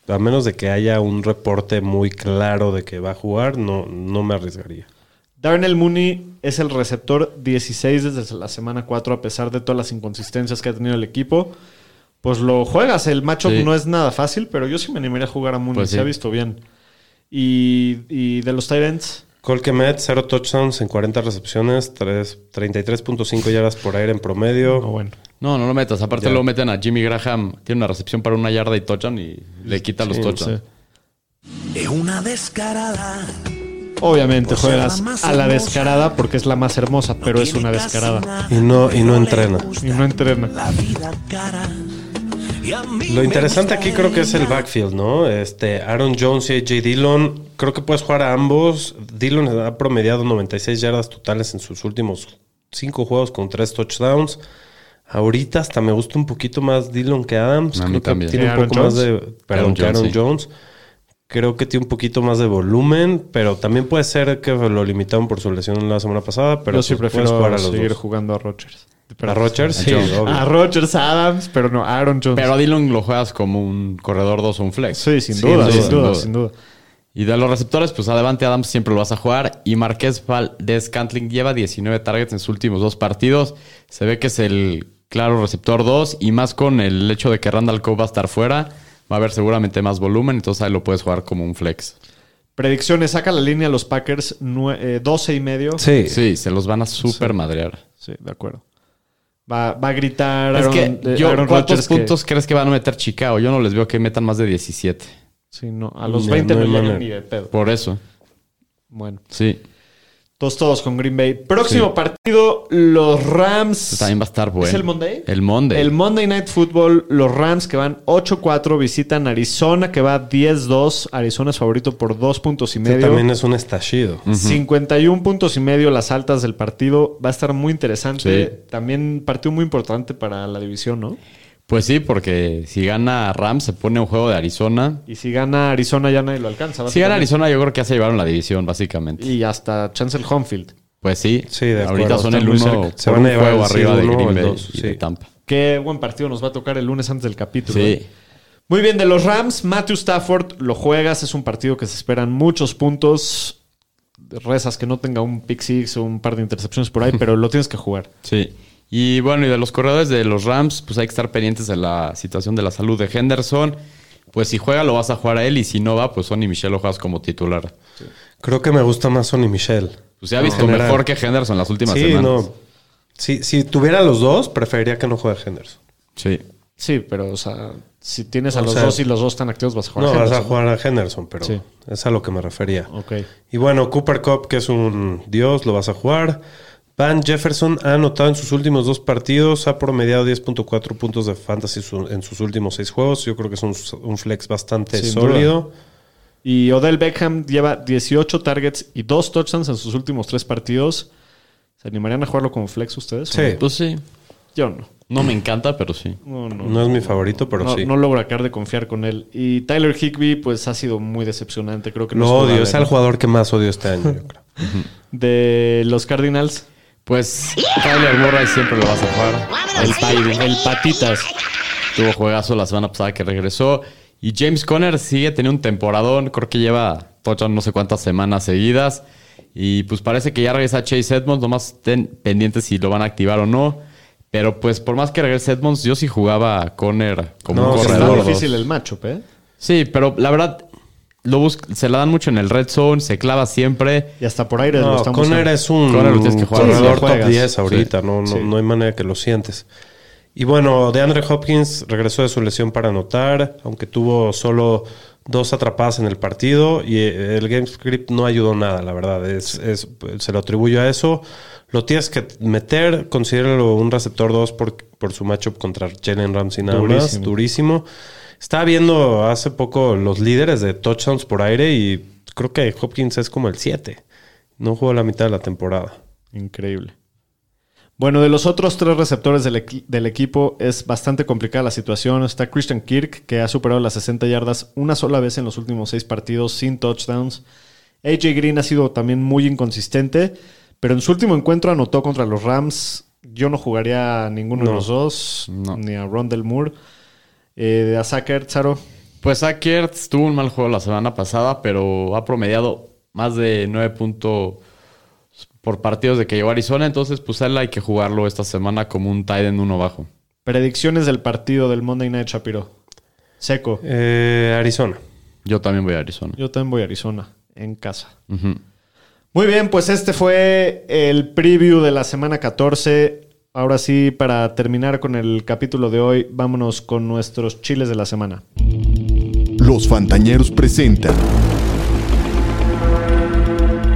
a menos de que haya un reporte muy claro de que va a jugar, no, no me arriesgaría. Darnell Mooney es el receptor 16 desde la semana 4, a pesar de todas las inconsistencias que ha tenido el equipo. Pues lo juegas. El matchup Sí. no es nada fácil, pero yo sí me animaría a jugar a Mooney. Pues Se ha visto bien. Y, y de los Tyrants, Cole Kemet, 0 touchdowns en 40 recepciones, tres- 33.5 yardas por aire en promedio. No, bueno. No, no lo metas. Aparte Ya. luego meten a Jimmy Graham. Tiene una recepción para una yarda y touchdown y le quita los touchdowns. Es una descarada. Obviamente juegas a la descarada porque es la más hermosa, pero es una descarada. Y no, y no entrena. Y no entrena. Lo interesante aquí creo que es el backfield, ¿no? Este, Aaron Jones y AJ Dillon, creo que puedes jugar a ambos. Dillon ha promediado 96 yardas totales en sus últimos cinco juegos con tres touchdowns. Ahorita hasta me gusta un poquito más Dillon que Adams. A mí creo que también. tiene ¿Que un Aaron poco más de... Perdón, Aaron que Jones, Aaron sí. Jones. Creo que tiene un poquito más de volumen, pero también puede ser que lo limitaron por su lesión la semana pasada. Pero Yo sí prefiero jugar a los seguir dos. jugando a Rodgers. ¿A Rodgers? Sí. A Rodgers, a Adams, pero no, a Aaron Jones. Pero a Dillon lo juegas como un corredor 2 o un flex. sí, sin Sin duda, duda, sin sin duda, duda. sin duda. Y de los receptores, pues adelante Adams siempre lo vas a jugar. Y Marqués Valdez Cantling lleva 19 targets en sus últimos dos partidos. Se ve que es el claro receptor 2. Y más con el hecho de que Randall Cobb va a estar fuera, va a haber seguramente más volumen. Entonces ahí lo puedes jugar como un flex. Predicciones, saca la línea los Packers eh, 12 y medio. Sí. Sí, se los van a super madrear. Sí, de acuerdo. Va, va a gritar Es Aaron, que eh, yo, Aaron ¿cuántos que- puntos crees que van a meter Chicago? Yo no les veo que metan más de 17. Sí, no, a los No, 20 no no, pedo. Por eso. Bueno, Sí. Todos todos con Green Bay. Próximo partido, los Rams. También va a estar bueno. ¿Es el Monday? El Monday. El Monday Night Football, los Rams que van 8-4 visitan Arizona que va 10-2. Arizona es favorito por 2 puntos y Este medio. también es un estallido. 51 puntos y medio las altas del partido. Va a estar muy interesante. Sí. También partido muy importante para la división, ¿no? Pues sí, porque si gana Rams se pone un juego de Arizona. Y si gana Arizona ya nadie lo alcanza. Si gana. Arizona yo creo que ya se llevaron la división, básicamente. Y hasta Chancellor Homefield. Pues sí. Sí, de Ahorita acuerdo, son el uno Se van a un llevar juego el arriba de Green Bay dos, y sí. de Tampa. Qué buen partido nos va a tocar el lunes antes del capítulo. Sí. ¿eh? Muy bien, de los Rams, Matthew Stafford, lo juegas, es un partido que se esperan muchos puntos. Rezas que no tenga un pick six o un par de intercepciones por ahí, pero lo tienes que jugar. Sí. Y bueno, y de los corredores de los Rams, pues hay que estar pendientes de la situación de la salud de Henderson. Pues si juega, lo vas a jugar a él. Y si no va, pues Sonny Michel lo juegas como titular. Creo que me gusta más Sonny Michel. Pues se ha visto mejor que Henderson las últimas Sí, semanas. no. Si, si tuviera los dos, preferiría que no juegue Henderson. Sí. Sí, pero, o sea, si tienes a O los sea, dos y los dos están activos, vas a jugar. No, vas a Henderson. jugar a Henderson, pero Sí. es a lo que me refería. Ok. Y bueno, Cooper Cup, que es un dios, lo vas a jugar. Van Jefferson ha anotado en sus últimos dos partidos, ha promediado 10.4 puntos de fantasy su- en sus últimos seis juegos. Yo creo que es un, un flex bastante Sin sólido. Y Odell Beckham lleva 18 targets y 2 touchdowns en sus últimos tres partidos. ¿Se animarían a jugarlo como flex ustedes? Sí. no? Pues sí. Yo no. No me encanta, pero sí. No, no. No es mi favorito, pero no, sí. no logro acabar de confiar con él. Y Tyler Higby, pues ha sido muy decepcionante. Creo que no Lo odio, es el jugador que más odio este año, yo creo. De los Cardinals, Pues Kyler Murray siempre lo vas a jugar. El el Patitas. Tuvo juegazo la semana pasada que regresó. Y James Conner sigue teniendo un temporadón. Creo que lleva touchdown no sé cuántas semanas seguidas. Y pues parece que ya regresa Chase Edmonds. Nomás estén pendientes si lo van a activar o no. Pero pues por más que regrese Edmonds, yo sí jugaba a Conner como No, un Está corredor. dos. difícil el matchup, ¿eh? Sí, pero la verdad, lo bus- se la dan mucho en el red zone, se clava siempre. Y hasta por aire lo No, Conner buscando. es un lo corredor top juegas. 10 ahorita, no, no, Sí. no hay manera que lo sientes. Y bueno, de Andre Hopkins regresó de su lesión para anotar, aunque tuvo solo dos atrapadas en el partido y eh, el game script no ayudó nada, la verdad. Es, es- se lo atribuyo a eso. Lo tienes que meter, considéralo un receptor 2 por, por su matchup contra Jalen Ramsey nada más, Durísimo. Estaba viendo hace poco los líderes de touchdowns por aire y creo que Hopkins es como el 7. No jugó la mitad de la temporada. Increíble. Bueno, de los otros tres receptores del, equi- del equipo es bastante complicada la situación. Está Christian Kirk, que ha superado las 60 yardas una sola vez en los últimos seis partidos sin touchdowns. AJ Green ha sido también muy inconsistente, pero en su último encuentro anotó contra los Rams. Yo no jugaría a ninguno de los dos, No. ni a Rondell Moore. Eh, a Zach Ertz, Pues Zach Ertz tuvo un mal juego la semana pasada, pero ha promediado más de 9 puntos por partidos de que llegó a Arizona. Entonces, pues él hay que jugarlo esta semana como un tight end uno bajo. Predicciones del partido del Monday Night Shapiro. Seco. Eh, Arizona. Yo también voy a Arizona. Yo también voy a Arizona, en casa. Muy bien, pues este fue el preview de la semana 14. Ahora sí, para terminar con el capítulo de hoy, vámonos con nuestros chiles de la semana. Los Fantañeros presentan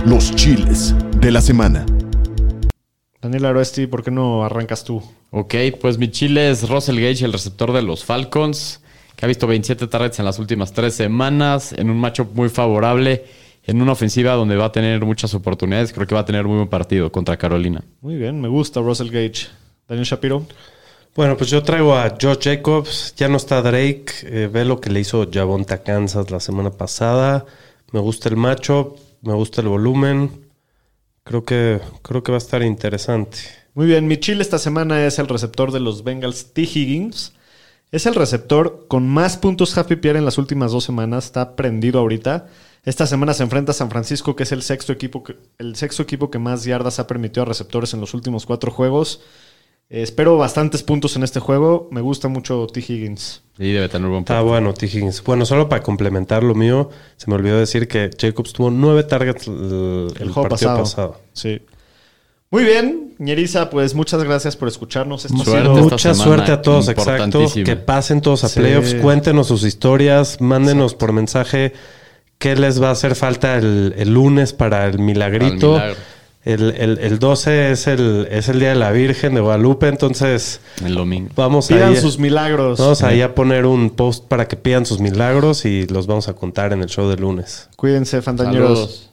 los chiles de la semana. Daniel Aroesti, ¿por qué no arrancas tú? Ok, pues mi chile es Russell Gage, el receptor de los Falcons, que ha visto 27 targets en las últimas tres semanas, en un matchup muy favorable, en una ofensiva donde va a tener muchas oportunidades. Creo que va a tener muy buen partido contra Carolina. Muy bien, me gusta Russell Gage. Daniel Shapiro. Bueno, pues yo traigo a Josh Jacobs. Ya no está Drake. Eh, ve lo que le hizo Javonta Kansas la semana pasada. Me gusta el matchup. Me gusta el volumen. Creo que, creo que va a estar interesante. Muy bien, mi chile esta semana es el receptor de los Bengals, T. Higgins. Es el receptor con más puntos half PPR en las últimas dos semanas. Está prendido ahorita. Esta semana se enfrenta a San Francisco, que es el sexto equipo que, el sexto equipo que más yardas ha permitido a receptores en los últimos cuatro juegos. Eh, espero bastantes puntos en este juego. Me gusta mucho T. Higgins. Y debe tener buen Está partido. bueno, T. Higgins. Bueno, solo para complementar lo mío, se me olvidó decir que Jacobs tuvo nueve targets el, el juego partido pasado. pasado. Sí. Muy bien, Ñeriza, pues muchas gracias por escucharnos. Esto ha Suerte sido- esta Mucha suerte a todos, exacto. Que pasen todos a Sí. playoffs. Cuéntenos sus historias. Mándenos por mensaje qué les va a hacer falta el, el lunes para el milagrito. Para el el, el- el 12 es el, es el Día de la Virgen de Guadalupe. Entonces, El domingo. vamos Pidan ahí, sus milagros. vamos ahí a poner un post para que pidan sus milagros y los vamos a contar en el show del lunes. Cuídense, fantañeros. Saludos.